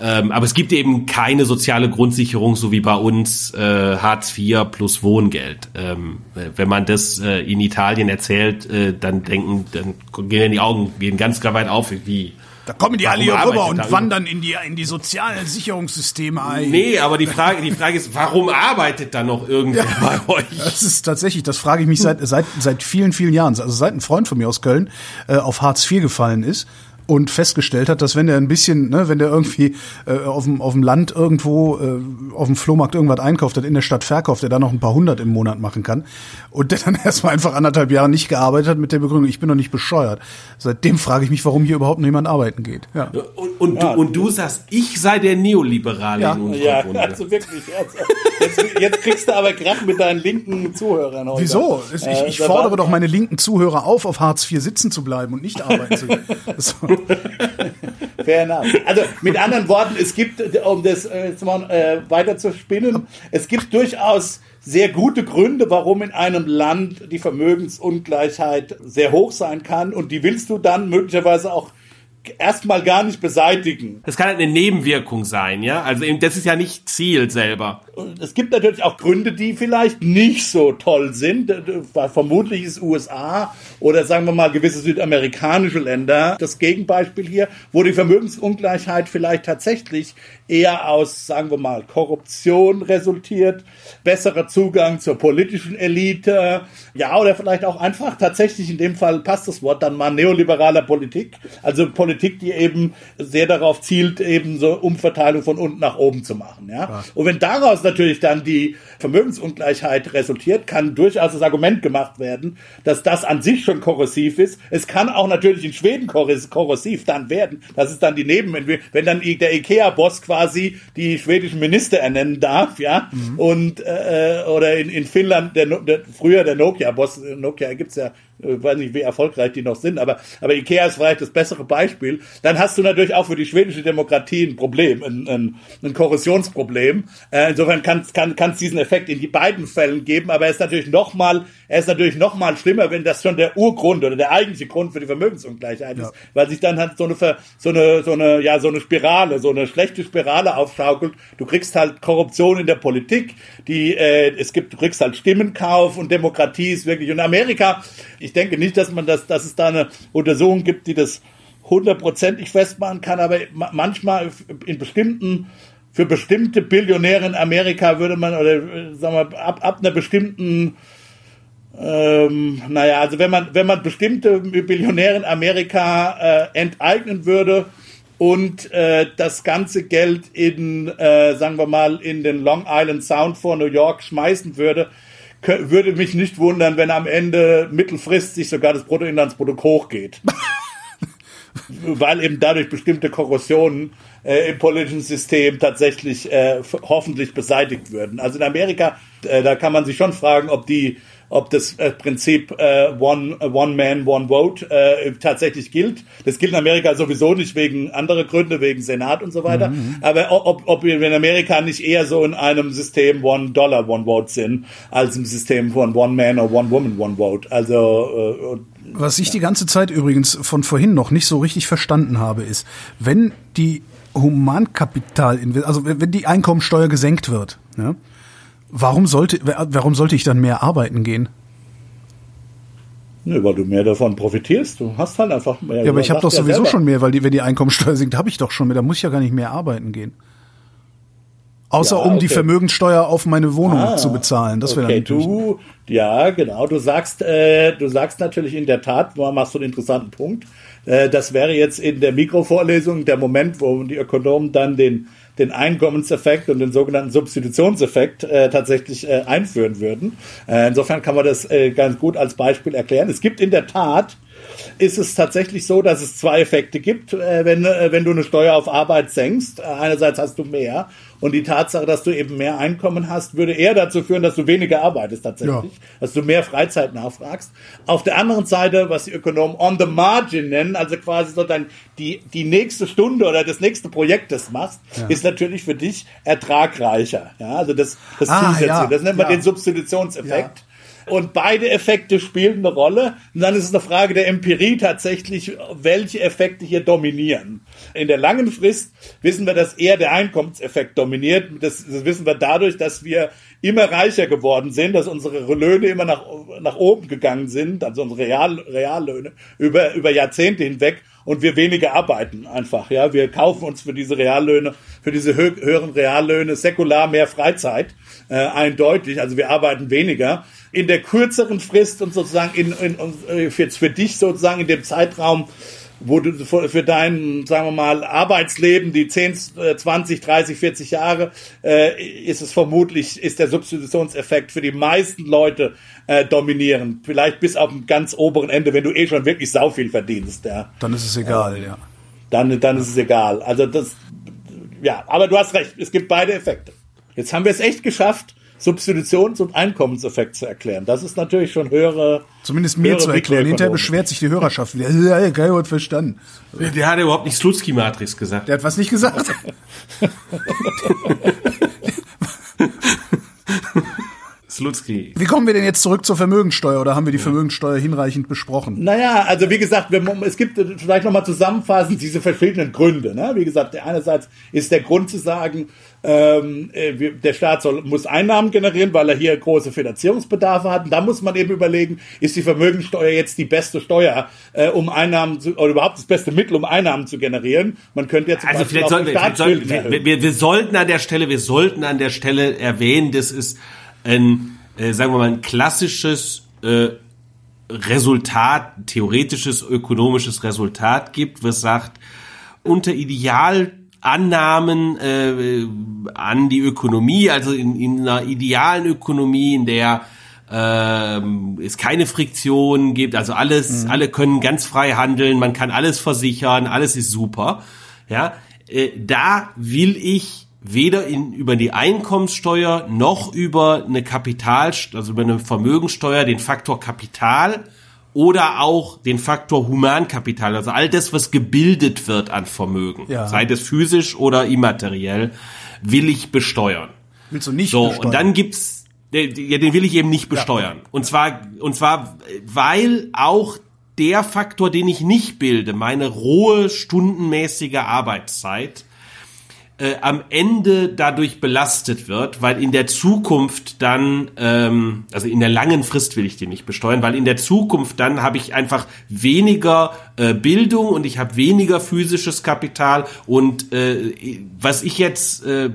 Ähm, aber es gibt eben keine soziale Grundsicherung, so wie bei uns äh, Hartz IV plus Wohngeld. Ähm, äh, wenn man das äh, in Italien erzählt, äh, dann denken, dann gehen die Augen gehen ganz klar weit auf, wie Da kommen die Warum alle hier rüber und wandern in die, in die sozialen Sicherungssysteme ein. Nee, aber die Frage, die Frage ist, warum arbeitet da noch irgendwer bei euch? Das ist tatsächlich, das frage ich mich seit, seit, seit vielen, vielen Jahren. Also seit ein Freund von mir aus Köln äh, auf Hartz IV gefallen ist, und festgestellt hat, dass wenn der ein bisschen, ne, wenn der irgendwie äh, auf dem auf dem Land irgendwo äh, auf dem Flohmarkt irgendwas einkauft, das in der Stadt verkauft, der da noch ein paar hundert im Monat machen kann und der dann [laughs] erstmal einfach anderthalb Jahre nicht gearbeitet hat mit der Begründung, ich bin doch nicht bescheuert. Seitdem frage ich mich, warum hier überhaupt niemand arbeiten geht. Ja. Und, und, ja. du, und du sagst, ich sei der Neoliberale ja. in unserer ja, Runde. Also wirklich. Also, jetzt, jetzt kriegst du aber gerade mit deinen linken Zuhörern heute. Wieso? Ich, ich äh, fordere doch meine linken Zuhörer auf, auf Hartz IV sitzen zu bleiben und nicht arbeiten zu gehen. [laughs] [laughs] Fair enough. Also mit anderen Worten, es gibt, um das äh, jetzt mal äh, weiter zu spinnen, es gibt durchaus sehr gute Gründe, warum in einem Land die Vermögensungleichheit sehr hoch sein kann und die willst du dann möglicherweise auch erstmal gar nicht beseitigen. Das kann halt eine Nebenwirkung sein, ja? Also das ist ja nicht Ziel selber. Es gibt natürlich auch Gründe, die vielleicht nicht so toll sind. Vermutlich ist USA oder sagen wir mal gewisse südamerikanische Länder das Gegenbeispiel hier, wo die Vermögensungleichheit vielleicht tatsächlich eher aus, sagen wir mal, Korruption resultiert, besserer Zugang zur politischen Elite, ja, oder vielleicht auch einfach tatsächlich in dem Fall passt das Wort dann mal neoliberaler Politik, also Politik, die eben sehr darauf zielt, eben so Umverteilung von unten nach oben zu machen, ja. ja. Und wenn daraus natürlich dann die Vermögensungleichheit resultiert, kann durchaus das Argument gemacht werden, dass das an sich schon korrosiv ist. Es kann auch natürlich in Schweden korrosiv dann werden. Das ist dann die Nebenentwicklung, wenn dann der Ikea-Boss quasi die schwedischen Minister ernennen darf, ja. Mhm. Und äh, oder in, in Finnland der, der früher der Nokia-Boss, Nokia gibt's ja ich weiß nicht, wie erfolgreich die noch sind, aber, aber Ikea ist vielleicht das bessere Beispiel. Dann hast du natürlich auch für die schwedische Demokratie ein Problem, ein, ein, ein Korrosionsproblem. Äh, insofern kann es kann, diesen Effekt in die beiden Fällen geben, aber er ist natürlich noch er ist natürlich noch mal schlimmer, wenn das schon der Urgrund oder der eigentliche Grund für die Vermögensungleichheit ist, ja. weil sich dann halt so eine, so eine, so eine, ja, so eine Spirale, so eine schlechte Spirale aufschaukelt. Du kriegst halt Korruption in der Politik, die, äh, es gibt, du kriegst halt Stimmenkauf und Demokratie ist wirklich, und Amerika, ich ich denke nicht, dass man das, dass es da eine Untersuchung gibt, die das hundertprozentig festmachen kann, aber manchmal in bestimmten für bestimmte Billionäre in Amerika würde man, oder äh, sagen wir, ab, ab einer bestimmten, ähm, naja, also wenn man, wenn man bestimmte Billionäre in Amerika äh, enteignen würde und äh, das ganze Geld in, äh, sagen wir mal, in den Long Island Sound vor New York schmeißen würde, würde mich nicht wundern, wenn am Ende mittelfristig sogar das Bruttoinlandsprodukt hochgeht. [laughs] Weil eben dadurch bestimmte Korrosionen äh, im politischen System tatsächlich äh, hoffentlich beseitigt würden. Also in Amerika, äh, da kann man sich schon fragen, ob die ob das äh, Prinzip äh, One, One Man, One Vote äh, tatsächlich gilt. Das gilt in Amerika sowieso nicht wegen anderer Gründe, wegen Senat und so weiter. Mhm. Aber ob, ob wir in Amerika nicht eher so in einem System One Dollar, One Vote sind, als im System von One Man oder One Woman, One Vote. Also äh, was ich die ganze Zeit übrigens von vorhin noch nicht so richtig verstanden habe, ist, wenn die Humankapital, also wenn die Einkommensteuer gesenkt wird, ja, Warum sollte, warum sollte ich dann mehr arbeiten gehen? Ne, weil du mehr davon profitierst. Du hast halt einfach mehr. Ja, aber ich habe doch sowieso selber. schon mehr, weil die, wenn die Einkommensteuer sinkt, habe ich doch schon mehr. Da muss ich ja gar nicht mehr arbeiten gehen. Außer ja, um die Vermögensteuer auf meine Wohnung ah, zu bezahlen. Das wäre okay, du, ja, genau. Du sagst, äh, du sagst natürlich in der Tat, machst du einen interessanten Punkt. Äh, das wäre jetzt in der Mikrovorlesung der Moment, wo die Ökonomen dann den den Einkommenseffekt und den sogenannten Substitutionseffekt äh, tatsächlich äh, einführen würden. Äh, insofern kann man das äh, ganz gut als Beispiel erklären. Es gibt in der Tat ist es tatsächlich so, dass es zwei Effekte gibt, äh, wenn, äh, wenn du eine Steuer auf Arbeit senkst. Äh, einerseits hast du mehr und die Tatsache, dass du eben mehr Einkommen hast, würde eher dazu führen, dass du weniger arbeitest tatsächlich, ja. dass du mehr Freizeit nachfragst. Auf der anderen Seite, was die Ökonomen on the margin nennen, also quasi so dann die, die nächste Stunde oder das nächste Projekt, das machst, ja. ist natürlich für dich ertragreicher. Ja, also das, das ah, zusätzliche, ja. das nennt man den Substitutionseffekt. Und beide Effekte spielen eine Rolle. Und dann ist es eine Frage der Empirie tatsächlich, welche Effekte hier dominieren. In der langen Frist wissen wir, dass eher der Einkommenseffekt dominiert. Das, das wissen wir dadurch, dass wir immer reicher geworden sind, dass unsere Löhne immer nach, nach oben gegangen sind, also unsere Real, Reallöhne über, über Jahrzehnte hinweg und wir weniger arbeiten einfach. Ja, wir kaufen uns für diese Reallöhne, für diese hö höheren Reallöhne säkular mehr Freizeit, äh, eindeutig. Also wir arbeiten weniger in der kürzeren Frist und sozusagen in, in, in äh, jetzt für dich sozusagen in dem Zeitraum wo du für, für dein, sagen wir mal, Arbeitsleben, die 10, äh, 20, 30, 40 Jahre, äh, ist es vermutlich, ist der Substitutionseffekt für die meisten Leute äh, dominierend. Vielleicht bis auf dem ganz oberen Ende, wenn du eh schon wirklich sau viel verdienst. Ja. Dann ist es egal, ja. Dann, dann ist es egal. Also das, ja, aber du hast recht, es gibt beide Effekte. Jetzt haben wir es echt geschafft, Substitutions- und Einkommenseffekt zu erklären. Das ist natürlich schon höhere. Zumindest mir höhere zu erklären. Hinterher beschwert sich die Hörerschaft wieder. [laughs] Ja, kein Wort verstanden. Der hat überhaupt nicht Slutsky-Matrix gesagt. Der hat was nicht gesagt. [laughs] Slutsky. Wie kommen wir denn jetzt zurück zur Vermögensteuer oder haben wir die Vermögensteuer hinreichend besprochen? Naja, also wie gesagt, wir, es gibt äh, vielleicht nochmal zusammenfassend diese verschiedenen Gründe. Ne? Wie gesagt, der einerseits ist der Grund zu sagen, ähm, äh, der Staat soll, muss Einnahmen generieren, weil er hier große Finanzierungsbedarfe hat. Und da muss man eben überlegen, ist die Vermögensteuer jetzt die beste Steuer, äh, um Einnahmen zu, oder überhaupt das beste Mittel, um Einnahmen zu generieren. Man könnte jetzt Also vielleicht sollten wir, vielleicht sollten, wir, wir, wir sollten an der Stelle, wir sollten an der Stelle erwähnen, das ist ein, äh, sagen wir mal, ein klassisches äh, Resultat, theoretisches ökonomisches Resultat gibt, was sagt, unter Idealannahmen äh, an die Ökonomie, also in, in einer idealen Ökonomie, in der ähm, es keine Friktion gibt, also alles, alle können ganz frei handeln, man kann alles versichern, alles ist super. Ja, äh, da will ich weder in, über die Einkommenssteuer noch über eine Kapital, also über eine Vermögensteuer den Faktor Kapital oder auch den Faktor Humankapital, also all das, was gebildet wird an Vermögen, Ja. sei das physisch oder immateriell, will ich besteuern. Willst du nicht So, besteuern? und dann gibt's, ja, den will ich eben nicht besteuern. Und zwar, und zwar, weil auch der Faktor, den ich nicht bilde, meine rohe stundenmäßige Arbeitszeit, äh, am Ende dadurch belastet wird, weil in der Zukunft dann, ähm, also in der langen Frist will ich den nicht besteuern, weil in der Zukunft dann habe ich einfach weniger äh, Bildung und ich habe weniger physisches Kapital und äh, was ich jetzt, äh,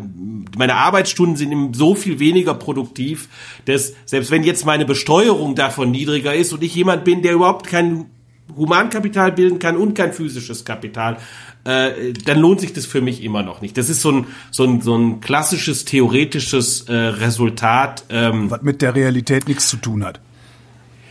meine Arbeitsstunden sind eben so viel weniger produktiv, dass selbst wenn jetzt meine Besteuerung davon niedriger ist und ich jemand bin, der überhaupt kein Humankapital bilden kann und kein physisches Kapital, äh, dann lohnt sich das für mich immer noch nicht. Das ist so ein, so ein, so ein klassisches theoretisches äh, Resultat. Ähm, was mit der Realität nichts zu tun hat.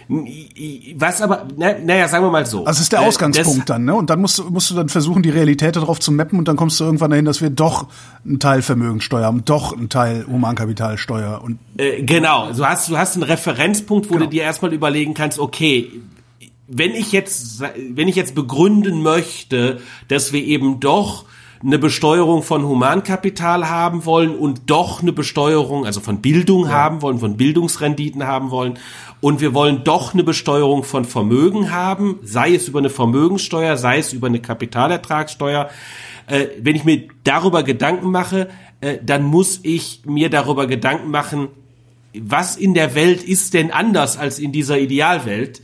was aber, na, naja, sagen wir mal so. Also das ist der Äh, Ausgangspunkt das- dann, ne? Und dann musst du, musst du dann versuchen, die Realität darauf zu mappen und dann kommst du irgendwann dahin, dass wir doch einen Teil Vermögensteuer haben, doch einen Teil Humankapitalsteuer und Äh, genau, du hast, du hast einen Referenzpunkt, wo Genau. du dir erstmal überlegen kannst, okay, wenn ich jetzt, wenn ich jetzt begründen möchte, dass wir eben doch eine Besteuerung von Humankapital haben wollen und doch eine Besteuerung, also von Bildung haben wollen, von Bildungsrenditen haben wollen und wir wollen doch eine Besteuerung von Vermögen haben, sei es über eine Vermögensteuer, sei es über eine Kapitalertragssteuer. Äh, wenn ich mir darüber Gedanken mache, äh, dann muss ich mir darüber Gedanken machen, was in der Welt ist denn anders als in dieser Idealwelt,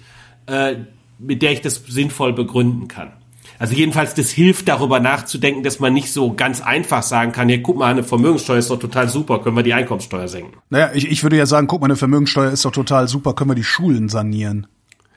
äh, mit der ich das sinnvoll begründen kann. Also jedenfalls, das hilft darüber nachzudenken, dass man nicht so ganz einfach sagen kann, hier guck mal, eine Vermögenssteuer ist doch total super, können wir die Einkommenssteuer senken. naja, ich, ich würde ja sagen, guck mal, eine Vermögensteuer ist doch total super, können wir die Schulen sanieren.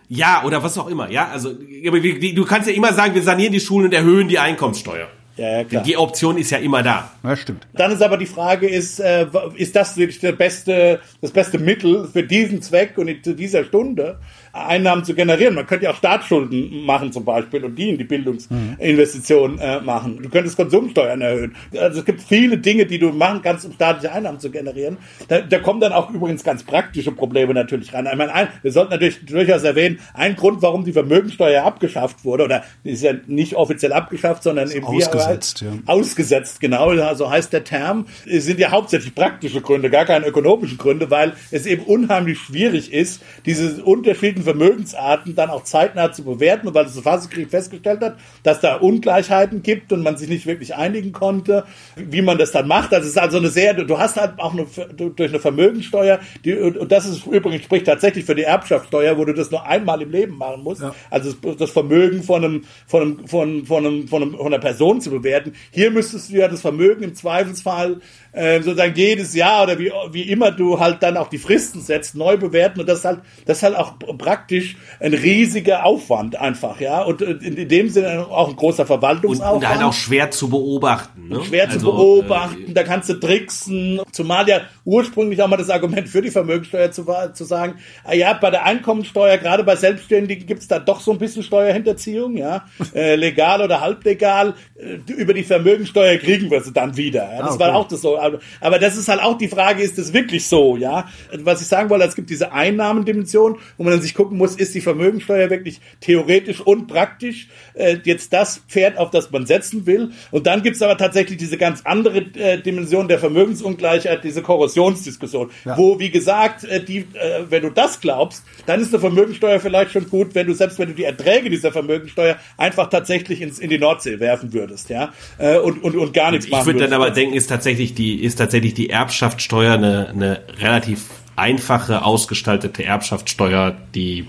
Ja, oder was auch immer, ja, also du kannst ja immer sagen, wir sanieren die Schulen und erhöhen die Einkommenssteuer. Ja, ja, klar. Die Option ist ja immer da. Ja, stimmt. Dann ist aber die Frage, ist, äh, ist das wirklich der beste, das beste Mittel für diesen Zweck und zu dieser Stunde Einnahmen zu generieren? Man könnte ja auch Staatsschulden machen zum Beispiel und die in die Bildungsinvestition äh, machen. Du könntest Konsumsteuern erhöhen. Also es gibt viele Dinge, die du machen kannst, um staatliche Einnahmen zu generieren. Da, da kommen dann auch übrigens ganz praktische Probleme natürlich rein. Ich meine, ein, wir sollten natürlich durchaus erwähnen, ein Grund, warum die Vermögensteuer abgeschafft wurde, oder die ist ja nicht offiziell abgeschafft, sondern eben wie- ausgesetzt, ja. ausgesetzt, genau, so heißt der Term, Es sind ja hauptsächlich praktische Gründe, gar keine ökonomischen Gründe, weil es eben unheimlich schwierig ist, diese unterschiedlichen Vermögensarten dann auch zeitnah zu bewerten, und weil das Verfassungsgericht festgestellt hat, dass da Ungleichheiten gibt und man sich nicht wirklich einigen konnte, wie man das dann macht. Also es ist also eine sehr, du hast halt auch eine, durch eine Vermögensteuer, die, und das ist übrigens spricht tatsächlich für die Erbschaftssteuer, wo du das nur einmal im Leben machen musst. Also das, Vermögen von einem, von einem, von, von einem, von einem, von einer Person zu bewerten. Hier müsstest du ja das Vermögen im Zweifelsfall äh, sozusagen jedes Jahr oder wie, wie immer du halt dann auch die Fristen setzt, neu bewerten und das halt, das halt auch praktisch praktisch ein riesiger Aufwand einfach, ja. Und in dem Sinne auch ein großer Verwaltungsaufwand. Und, und halt auch schwer zu beobachten. Ne? Schwer also, zu beobachten, äh, da kannst du tricksen. Zumal ja ursprünglich auch mal das Argument für die Vermögensteuer zu, zu sagen, ah ja, bei der Einkommensteuer, gerade bei Selbstständigen, gibt's da doch so ein bisschen Steuerhinterziehung, ja. [laughs] äh, legal oder halblegal. Äh, über die Vermögensteuer kriegen wir sie dann wieder. Ja? Das ah, okay. war auch das so. Aber, aber das ist halt auch die Frage, ist das wirklich so, ja? Was ich sagen wollte, es gibt diese Einnahmendimension, wo man dann sich gucken muss, ist die Vermögensteuer wirklich theoretisch und praktisch äh, jetzt das Pferd, auf das man setzen will. Und dann gibt's aber tatsächlich diese ganz andere äh, Dimension der Vermögensungleichheit, diese Korrosionsdiskussion, ja. wo, wie gesagt, äh, die, äh, wenn du das glaubst, dann ist eine Vermögensteuer vielleicht schon gut, wenn du selbst wenn du die Erträge dieser Vermögensteuer einfach tatsächlich ins, in die Nordsee werfen würdest, ja, äh, und, und, und gar nichts machen Ich würde dann aber denken, ist tatsächlich die, ist tatsächlich die Erbschaftssteuer eine, eine relativ einfache, ausgestaltete Erbschaftssteuer, die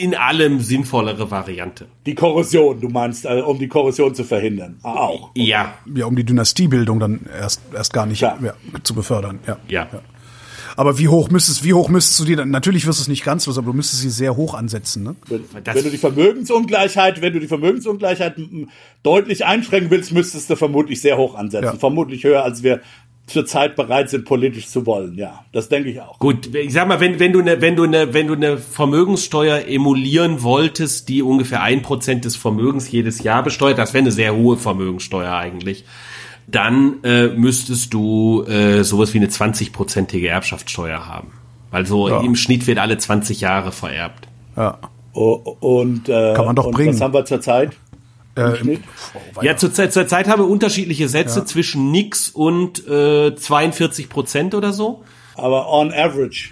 in allem sinnvollere Variante. Die Korrosion, du meinst, äh, um die Korrosion zu verhindern. Ah, auch. Ja. Ja, um die Dynastiebildung dann erst, erst gar nicht ja. Ja, zu befördern. Ja. ja. ja. Aber wie hoch müsstest, wie hoch müsstest du die dann, natürlich wirst du es nicht ganz los, aber du müsstest sie sehr hoch ansetzen, ne? Wenn, wenn du die Vermögensungleichheit, wenn du die Vermögensungleichheit deutlich einschränken willst, müsstest du vermutlich sehr hoch ansetzen. Ja. Vermutlich höher, als wir zurzeit bereit sind, politisch zu wollen. Ja, das denke ich auch. Gut, ich sag mal, wenn, wenn du eine, wenn du eine, wenn du eine Vermögenssteuer emulieren wolltest, die ungefähr ein Prozent des Vermögens jedes Jahr besteuert, das wäre eine sehr hohe Vermögenssteuer eigentlich. Dann äh, müsstest du äh, sowas wie eine 20-prozentige Erbschaftssteuer haben. Weil so ja. im Schnitt wird alle 20 Jahre vererbt. Ja. und äh, kann man doch bringen. Was haben wir zurzeit? Äh, oh, ja, zur Zeit, zur Zeit haben wir unterschiedliche Sätze ja. zwischen nix und äh, 42 Prozent oder so. Aber on average.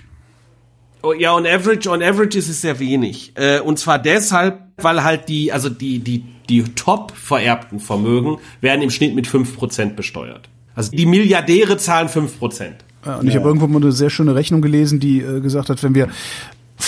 Oh, ja, on average, on average ist es sehr wenig. Äh, und zwar deshalb, weil halt die, also die, die, die top vererbten Vermögen werden im Schnitt mit fünf Prozent besteuert. Also die Milliardäre zahlen fünf Prozent. Ja, und ich ja. habe irgendwo mal eine sehr schöne Rechnung gelesen, die äh, gesagt hat, wenn wir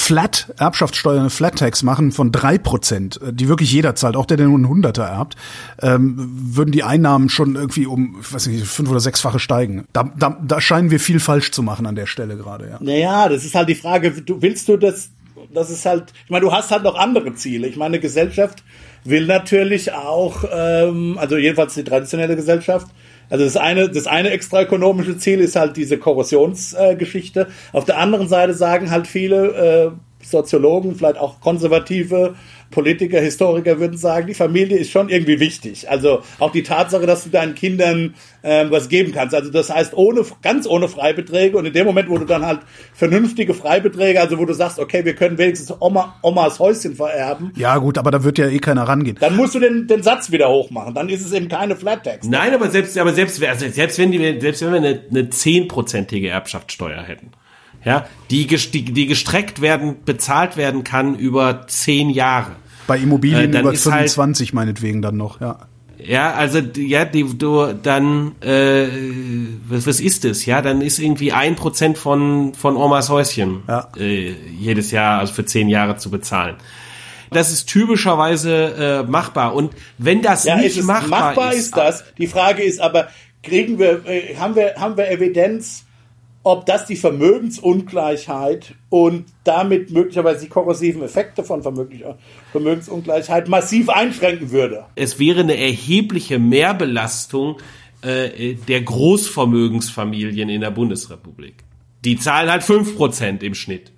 Flat, Erbschaftssteuer, eine Flat Tax machen von drei Prozent, äh, die wirklich jeder zahlt, auch der, der nur einen Hunderter erbt, ähm, würden die Einnahmen schon irgendwie um, ich weiß nicht, fünf oder sechsfache steigen. Da, da, da scheinen wir viel falsch zu machen an der Stelle gerade, ja. Naja, das ist halt die Frage, du, willst du das, das ist halt, ich meine, du hast halt noch andere Ziele. Ich meine, Gesellschaft will natürlich auch, ähm, also jedenfalls die traditionelle Gesellschaft, also das eine, das eine extraökonomische Ziel ist halt diese Korrosionsgeschichte. Äh, Auf der anderen Seite sagen halt viele äh, Soziologen, vielleicht auch konservative Politiker, Historiker würden sagen, die Familie ist schon irgendwie wichtig. Also auch die Tatsache, dass du deinen Kindern ähm, was geben kannst. Also das heißt, ohne, ganz ohne Freibeträge und in dem Moment, wo du dann halt vernünftige Freibeträge, also wo du sagst, okay, wir können wenigstens Oma, Omas Häuschen vererben. Ja gut, aber da wird ja eh keiner rangehen. Dann musst du den, den Satz wieder hochmachen. Dann ist es eben keine Flat Tax. Nein, aber selbst, aber selbst, also selbst wenn die, selbst wenn wir eine, eine zehnprozentige Erbschaftssteuer hätten, ja, die, die, die gestreckt werden, bezahlt werden kann über zehn Jahre. Bei Immobilien äh, über 25 halt, meinetwegen dann noch, ja. Ja, also ja, die, du dann äh, was, was ist es? Ja, dann ist irgendwie ein Prozent von von Omas Häuschen ja. äh, jedes Jahr, also für zehn Jahre zu bezahlen. Das ist typischerweise äh, machbar. Und wenn das ja, nicht machbar, machbar ist, ist das. Die Frage ist aber, kriegen wir, äh, haben wir, haben wir Evidenz, ob das die Vermögensungleichheit und damit möglicherweise die korrosiven Effekte von Vermögensungleichheit massiv einschränken würde. Es wäre eine erhebliche Mehrbelastung äh, der Großvermögensfamilien in der Bundesrepublik. Die zahlen halt fünf Prozent im Schnitt.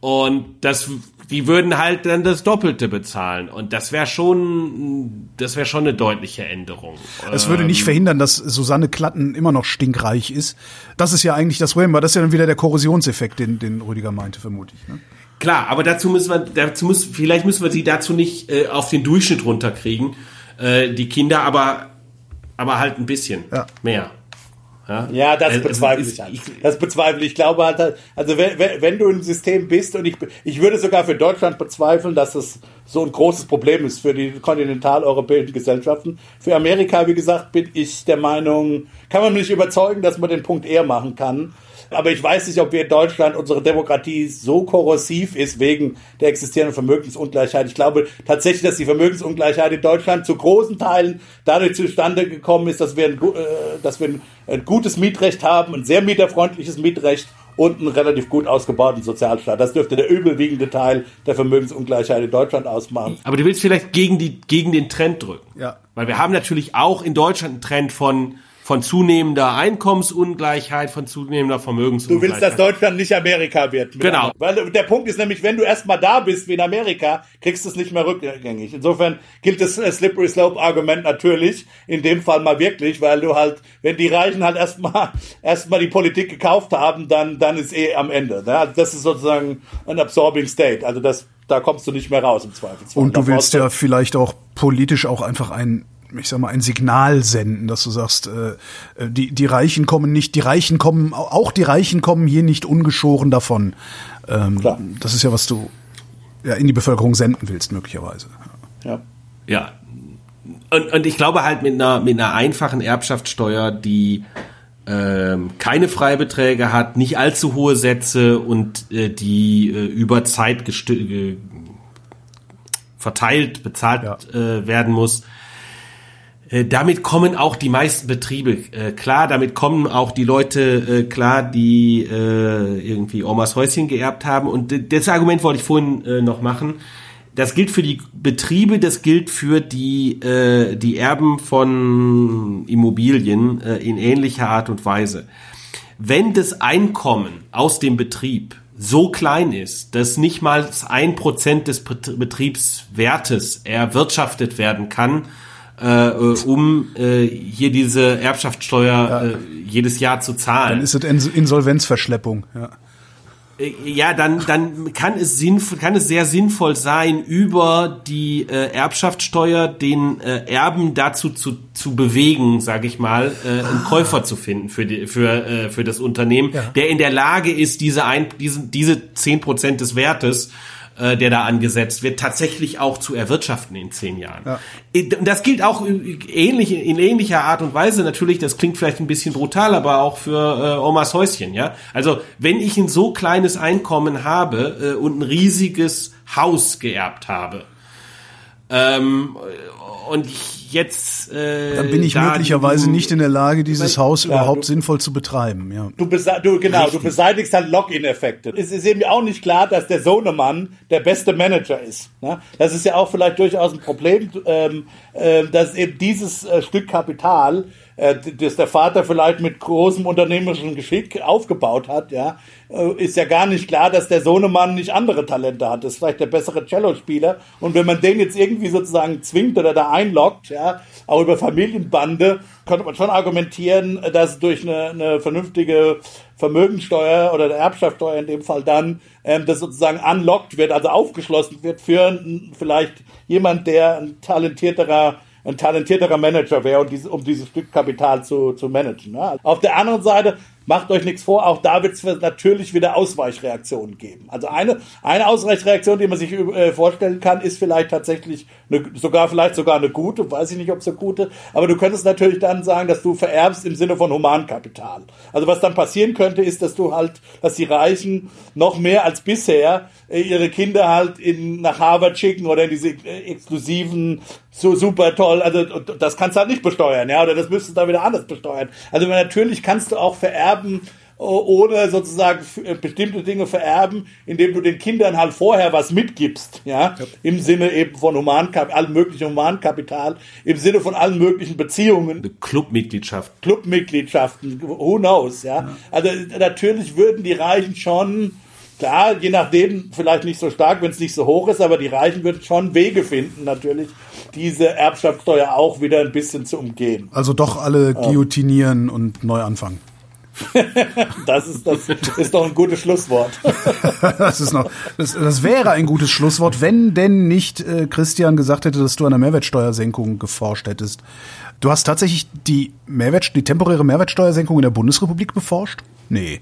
Und das die würden halt dann das Doppelte bezahlen. Und das wäre schon, das wäre schon eine deutliche Änderung. Es würde nicht ähm, verhindern, dass Susanne Klatten immer noch stinkreich ist. Das ist ja eigentlich das Problem, weil das ist ja dann wieder der Korrosionseffekt, den, den Rüdiger meinte, vermutlich. Ne? Klar, aber dazu müssen wir, dazu muss, vielleicht müssen wir sie dazu nicht äh, auf den Durchschnitt runterkriegen, äh, die Kinder, aber, aber halt ein bisschen ja. mehr. Ja, ja das also, bezweifle ich halt. Das bezweifle ich. Ich glaube halt, also wenn, wenn du im System bist und ich, ich würde sogar für Deutschland bezweifeln, dass es so ein großes Problem ist für die kontinentaleuropäischen Gesellschaften. Für Amerika, wie gesagt, bin ich der Meinung, kann man mich überzeugen, dass man den Punkt eher machen kann. Aber ich weiß nicht, ob wir in Deutschland unsere Demokratie so korrosiv ist wegen der existierenden Vermögensungleichheit. Ich glaube tatsächlich, dass die Vermögensungleichheit in Deutschland zu großen Teilen dadurch zustande gekommen ist, dass wir ein, äh, dass wir ein, ein gutes Mietrecht haben, ein sehr mieterfreundliches Mietrecht und einen relativ gut ausgebauten Sozialstaat. Das dürfte der überwiegende Teil der Vermögensungleichheit in Deutschland ausmachen. Aber du willst vielleicht gegen, die, gegen den Trend drücken. Ja. Weil wir haben natürlich auch in Deutschland einen Trend von von zunehmender Einkommensungleichheit, von zunehmender Vermögensungleichheit. Du willst, dass Deutschland nicht Amerika wird. Genau. Weil der Punkt ist nämlich, wenn du erstmal da bist wie in Amerika, kriegst du es nicht mehr rückgängig. Insofern gilt das äh, Slippery Slope Argument natürlich, in dem Fall mal wirklich, weil du halt, wenn die Reichen halt erstmal [laughs] erstmal die Politik gekauft haben, dann dann ist eh am Ende. Ne? Also das ist sozusagen ein absorbing state. Also das da kommst du nicht mehr raus im Zweifelsfall. Und du willst ja vielleicht auch politisch auch einfach ein ich sag mal, ein Signal senden, dass du sagst, äh, äh, die, die Reichen kommen nicht, die Reichen kommen, auch die Reichen kommen hier nicht ungeschoren davon. Ähm, Klar. Das ist ja, was du ja, in die Bevölkerung senden willst, möglicherweise. Ja. Ja. Und, und ich glaube halt mit einer, mit einer einfachen Erbschaftssteuer, die ähm, keine Freibeträge hat, nicht allzu hohe Sätze und äh, die äh, über Zeit äh, verteilt, bezahlt äh, werden muss, äh, damit kommen auch die meisten Betriebe äh, klar, damit kommen auch die Leute äh, klar, die äh, irgendwie Omas Häuschen geerbt haben. Und das Argument wollte ich vorhin äh, noch machen. Das gilt für die Betriebe, das gilt für die, äh, die Erben von Immobilien äh, in ähnlicher Art und Weise. Wenn das Einkommen aus dem Betrieb so klein ist, dass nicht mal ein Prozent des Bet- Betriebswertes erwirtschaftet werden kann, äh, äh, um äh, hier diese Erbschaftssteuer äh, jedes Jahr zu zahlen. Dann ist es Ins- Insolvenzverschleppung. Ja. Äh, Ja, dann, dann kann es sinnvoll, kann es sehr sinnvoll sein, über die äh, Erbschaftssteuer den äh, Erben dazu zu, zu bewegen, sage ich mal, äh, einen Käufer zu finden für die, für äh, für das Unternehmen, Ja. der in der Lage ist, diese ein, diesen, diese zehn Prozent des Wertes äh, der da angesetzt wird, tatsächlich auch zu erwirtschaften in zehn Jahren. Ja. Äh, Das gilt auch ähnlich, in ähnlicher Art und Weise natürlich, das klingt vielleicht ein bisschen brutal, aber auch für äh, Omas Häuschen, ja. Also wenn ich ein so kleines Einkommen habe äh, und ein riesiges Haus geerbt habe, ähm, und ich jetzt äh, Dann bin ich da möglicherweise die- nicht in der Lage, dieses Haus Ja, überhaupt du- sinnvoll zu betreiben. Ja. Du, du genau, du beseitigst halt Login-Effekte. Es ist eben auch nicht klar, dass der Sohnemann der beste Manager ist. Ne? Das ist ja auch vielleicht durchaus ein Problem, ähm, äh, dass eben dieses äh, Stück Kapital, äh, das der Vater vielleicht mit großem unternehmerischen Geschick aufgebaut hat, ja, äh, ist ja gar nicht klar, dass der Sohnemann nicht andere Talente hat. Das ist vielleicht der bessere Cellospieler. Und wenn man den jetzt irgendwie sozusagen zwingt oder da einloggt, ja, auch über Familienbande, könnte man schon argumentieren, dass durch eine, eine vernünftige Vermögensteuer oder der Erbschaftssteuer in dem Fall dann, ähm, das sozusagen unlocked wird, also aufgeschlossen wird für vielleicht jemand, der ein talentierterer ein talentierterer Manager wäre, um, diese, dieses Stück Kapital zu, zu managen. Ne? Auf der anderen Seite, macht euch nichts vor, auch da wird es natürlich wieder Ausweichreaktionen geben. Also eine, eine Ausweichreaktion, die man sich äh, vorstellen kann, ist vielleicht tatsächlich eine, sogar vielleicht sogar eine gute, weiß ich nicht, ob es eine gute, aber du könntest natürlich dann sagen, dass du vererbst im Sinne von Humankapital. Also was dann passieren könnte, ist, dass du halt, dass die Reichen noch mehr als bisher äh, ihre Kinder halt in, nach Harvard schicken oder in diese äh, exklusiven, so super toll, also das kannst du halt nicht besteuern, ja, oder das müsstest du dann wieder anders besteuern. Also natürlich kannst du auch vererben, o- ohne sozusagen äh, bestimmte Dinge vererben, indem du den Kindern halt vorher was mitgibst, ja, im Sinne eben von Humankap allem möglichen Humankapital, im Sinne von allen möglichen Beziehungen, Eine Clubmitgliedschaft. Clubmitgliedschaften, who knows, ja. Also natürlich würden die Reichen schon, klar, je nachdem, vielleicht nicht so stark, wenn es nicht so hoch ist, aber die Reichen würden schon Wege finden, natürlich, diese Erbschaftssteuer auch wieder ein bisschen zu umgehen. Also doch alle guillotinieren und neu anfangen. [laughs] Das ist, das ist doch ein gutes Schlusswort. [laughs] Das ist noch, das, das wäre ein gutes Schlusswort, wenn denn nicht äh, Christian gesagt hätte, dass du an der Mehrwertsteuersenkung geforscht hättest. Du hast tatsächlich die Mehrwert, die temporäre Mehrwertsteuersenkung in der Bundesrepublik beforscht? Nee.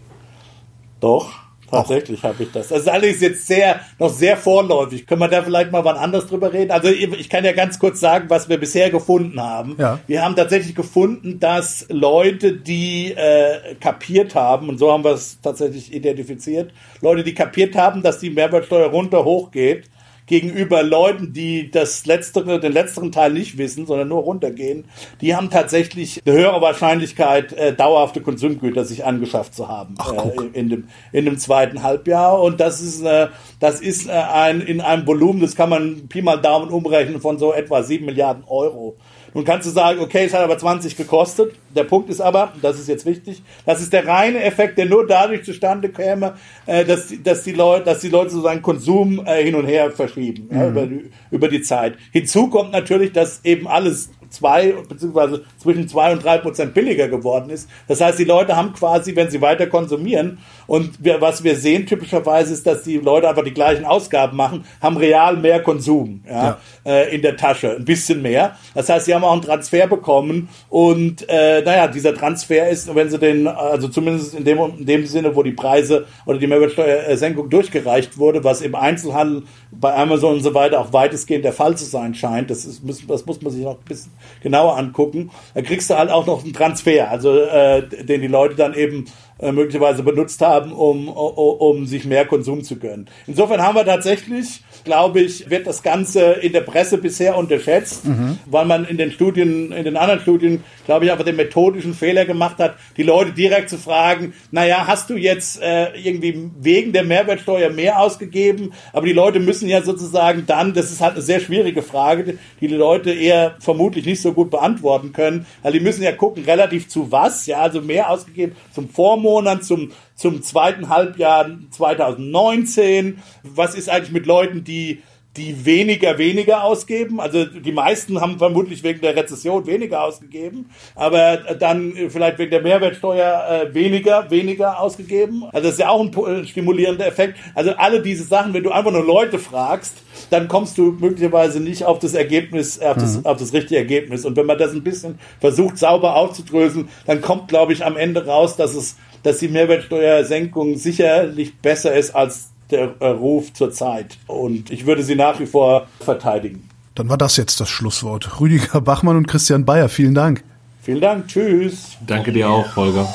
Doch, tatsächlich habe ich das. Das ist alles jetzt sehr, noch sehr vorläufig. Können wir da vielleicht mal wann anders drüber reden? Also ich kann ja ganz kurz sagen, was wir bisher gefunden haben. Ja. Wir haben tatsächlich gefunden, dass Leute, die äh, kapiert haben, und so haben wir es tatsächlich identifiziert, Leute, die kapiert haben, dass die Mehrwertsteuer runter hoch geht, gegenüber Leuten, die das letztere, den letzteren Teil nicht wissen, sondern nur runtergehen, die haben tatsächlich eine höhere Wahrscheinlichkeit, äh, dauerhafte Konsumgüter sich angeschafft zu haben Ach, äh, in, dem, in dem zweiten Halbjahr. Und das ist, äh, das ist äh, ein, in einem Volumen, das kann man Pi mal Daumen umrechnen von so etwa sieben Milliarden Euro. Nun kannst du sagen, okay, es hat aber 20 gekostet. Der Punkt ist aber, das ist jetzt wichtig, das ist der reine Effekt, der nur dadurch zustande käme, äh, dass, dass, die, Leute, dass die Leute sozusagen Konsum äh, hin und her verschieben mhm. ja, über, die, über die Zeit. Hinzu kommt natürlich, dass eben alles zwei beziehungsweise zwischen zwei und drei Prozent billiger geworden ist. Das heißt, die Leute haben quasi, wenn sie weiter konsumieren und wir, was wir sehen typischerweise ist, dass die Leute einfach die gleichen Ausgaben machen, haben real mehr Konsum ja, ja. Äh, in der Tasche, ein bisschen mehr. Das heißt, sie haben auch einen Transfer bekommen und äh, naja, dieser Transfer ist, wenn sie den, also zumindest in dem, in dem Sinne, wo die Preise oder die Mehrwertsteuersenkung durchgereicht wurde, was im Einzelhandel bei Amazon und so weiter auch weitestgehend der Fall zu sein scheint, das, ist, das muss man sich noch ein bisschen genauer angucken, da kriegst du halt auch noch einen Transfer, also äh, den die Leute dann eben äh, möglicherweise benutzt haben, um, um, um sich mehr Konsum zu gönnen. Insofern haben wir tatsächlich glaube ich, wird das Ganze in der Presse bisher unterschätzt, mhm. weil man in den Studien, in den anderen Studien, glaube ich, einfach den methodischen Fehler gemacht hat, die Leute direkt zu fragen, naja, hast du jetzt äh, irgendwie wegen der Mehrwertsteuer mehr ausgegeben? Aber die Leute müssen ja sozusagen dann, das ist halt eine sehr schwierige Frage, die die Leute eher vermutlich nicht so gut beantworten können, weil die müssen ja gucken, relativ zu was, ja, also mehr ausgegeben zum Vormonat, zum zum zweiten Halbjahr 2019. Was ist eigentlich mit Leuten, die die weniger, weniger ausgeben. Also die meisten haben vermutlich wegen der Rezession weniger ausgegeben, aber dann vielleicht wegen der Mehrwertsteuer äh, weniger, weniger ausgegeben. Also das ist ja auch ein stimulierender Effekt. Also alle diese Sachen, wenn du einfach nur Leute fragst, dann kommst du möglicherweise nicht auf das Ergebnis, auf das, mhm. auf das richtige Ergebnis. Und wenn man das ein bisschen versucht sauber aufzudröseln, dann kommt, glaube ich, am Ende raus, dass es dass die Mehrwertsteuersenkung sicherlich besser ist als der Ruf zur Zeit. Und ich würde sie nach wie vor verteidigen. Dann war das jetzt das Schlusswort. Rüdiger Bachmann und Christian Bayer, vielen Dank. Vielen Dank. Tschüss. Danke dir auch, Holger.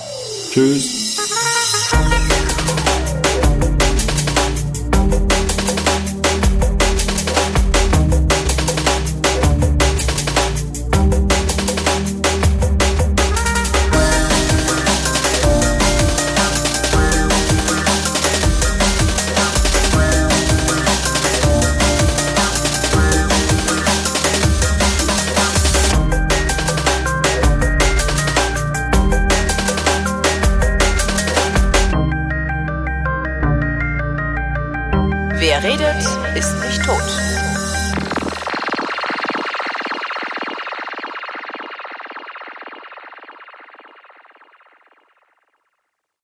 Tschüss.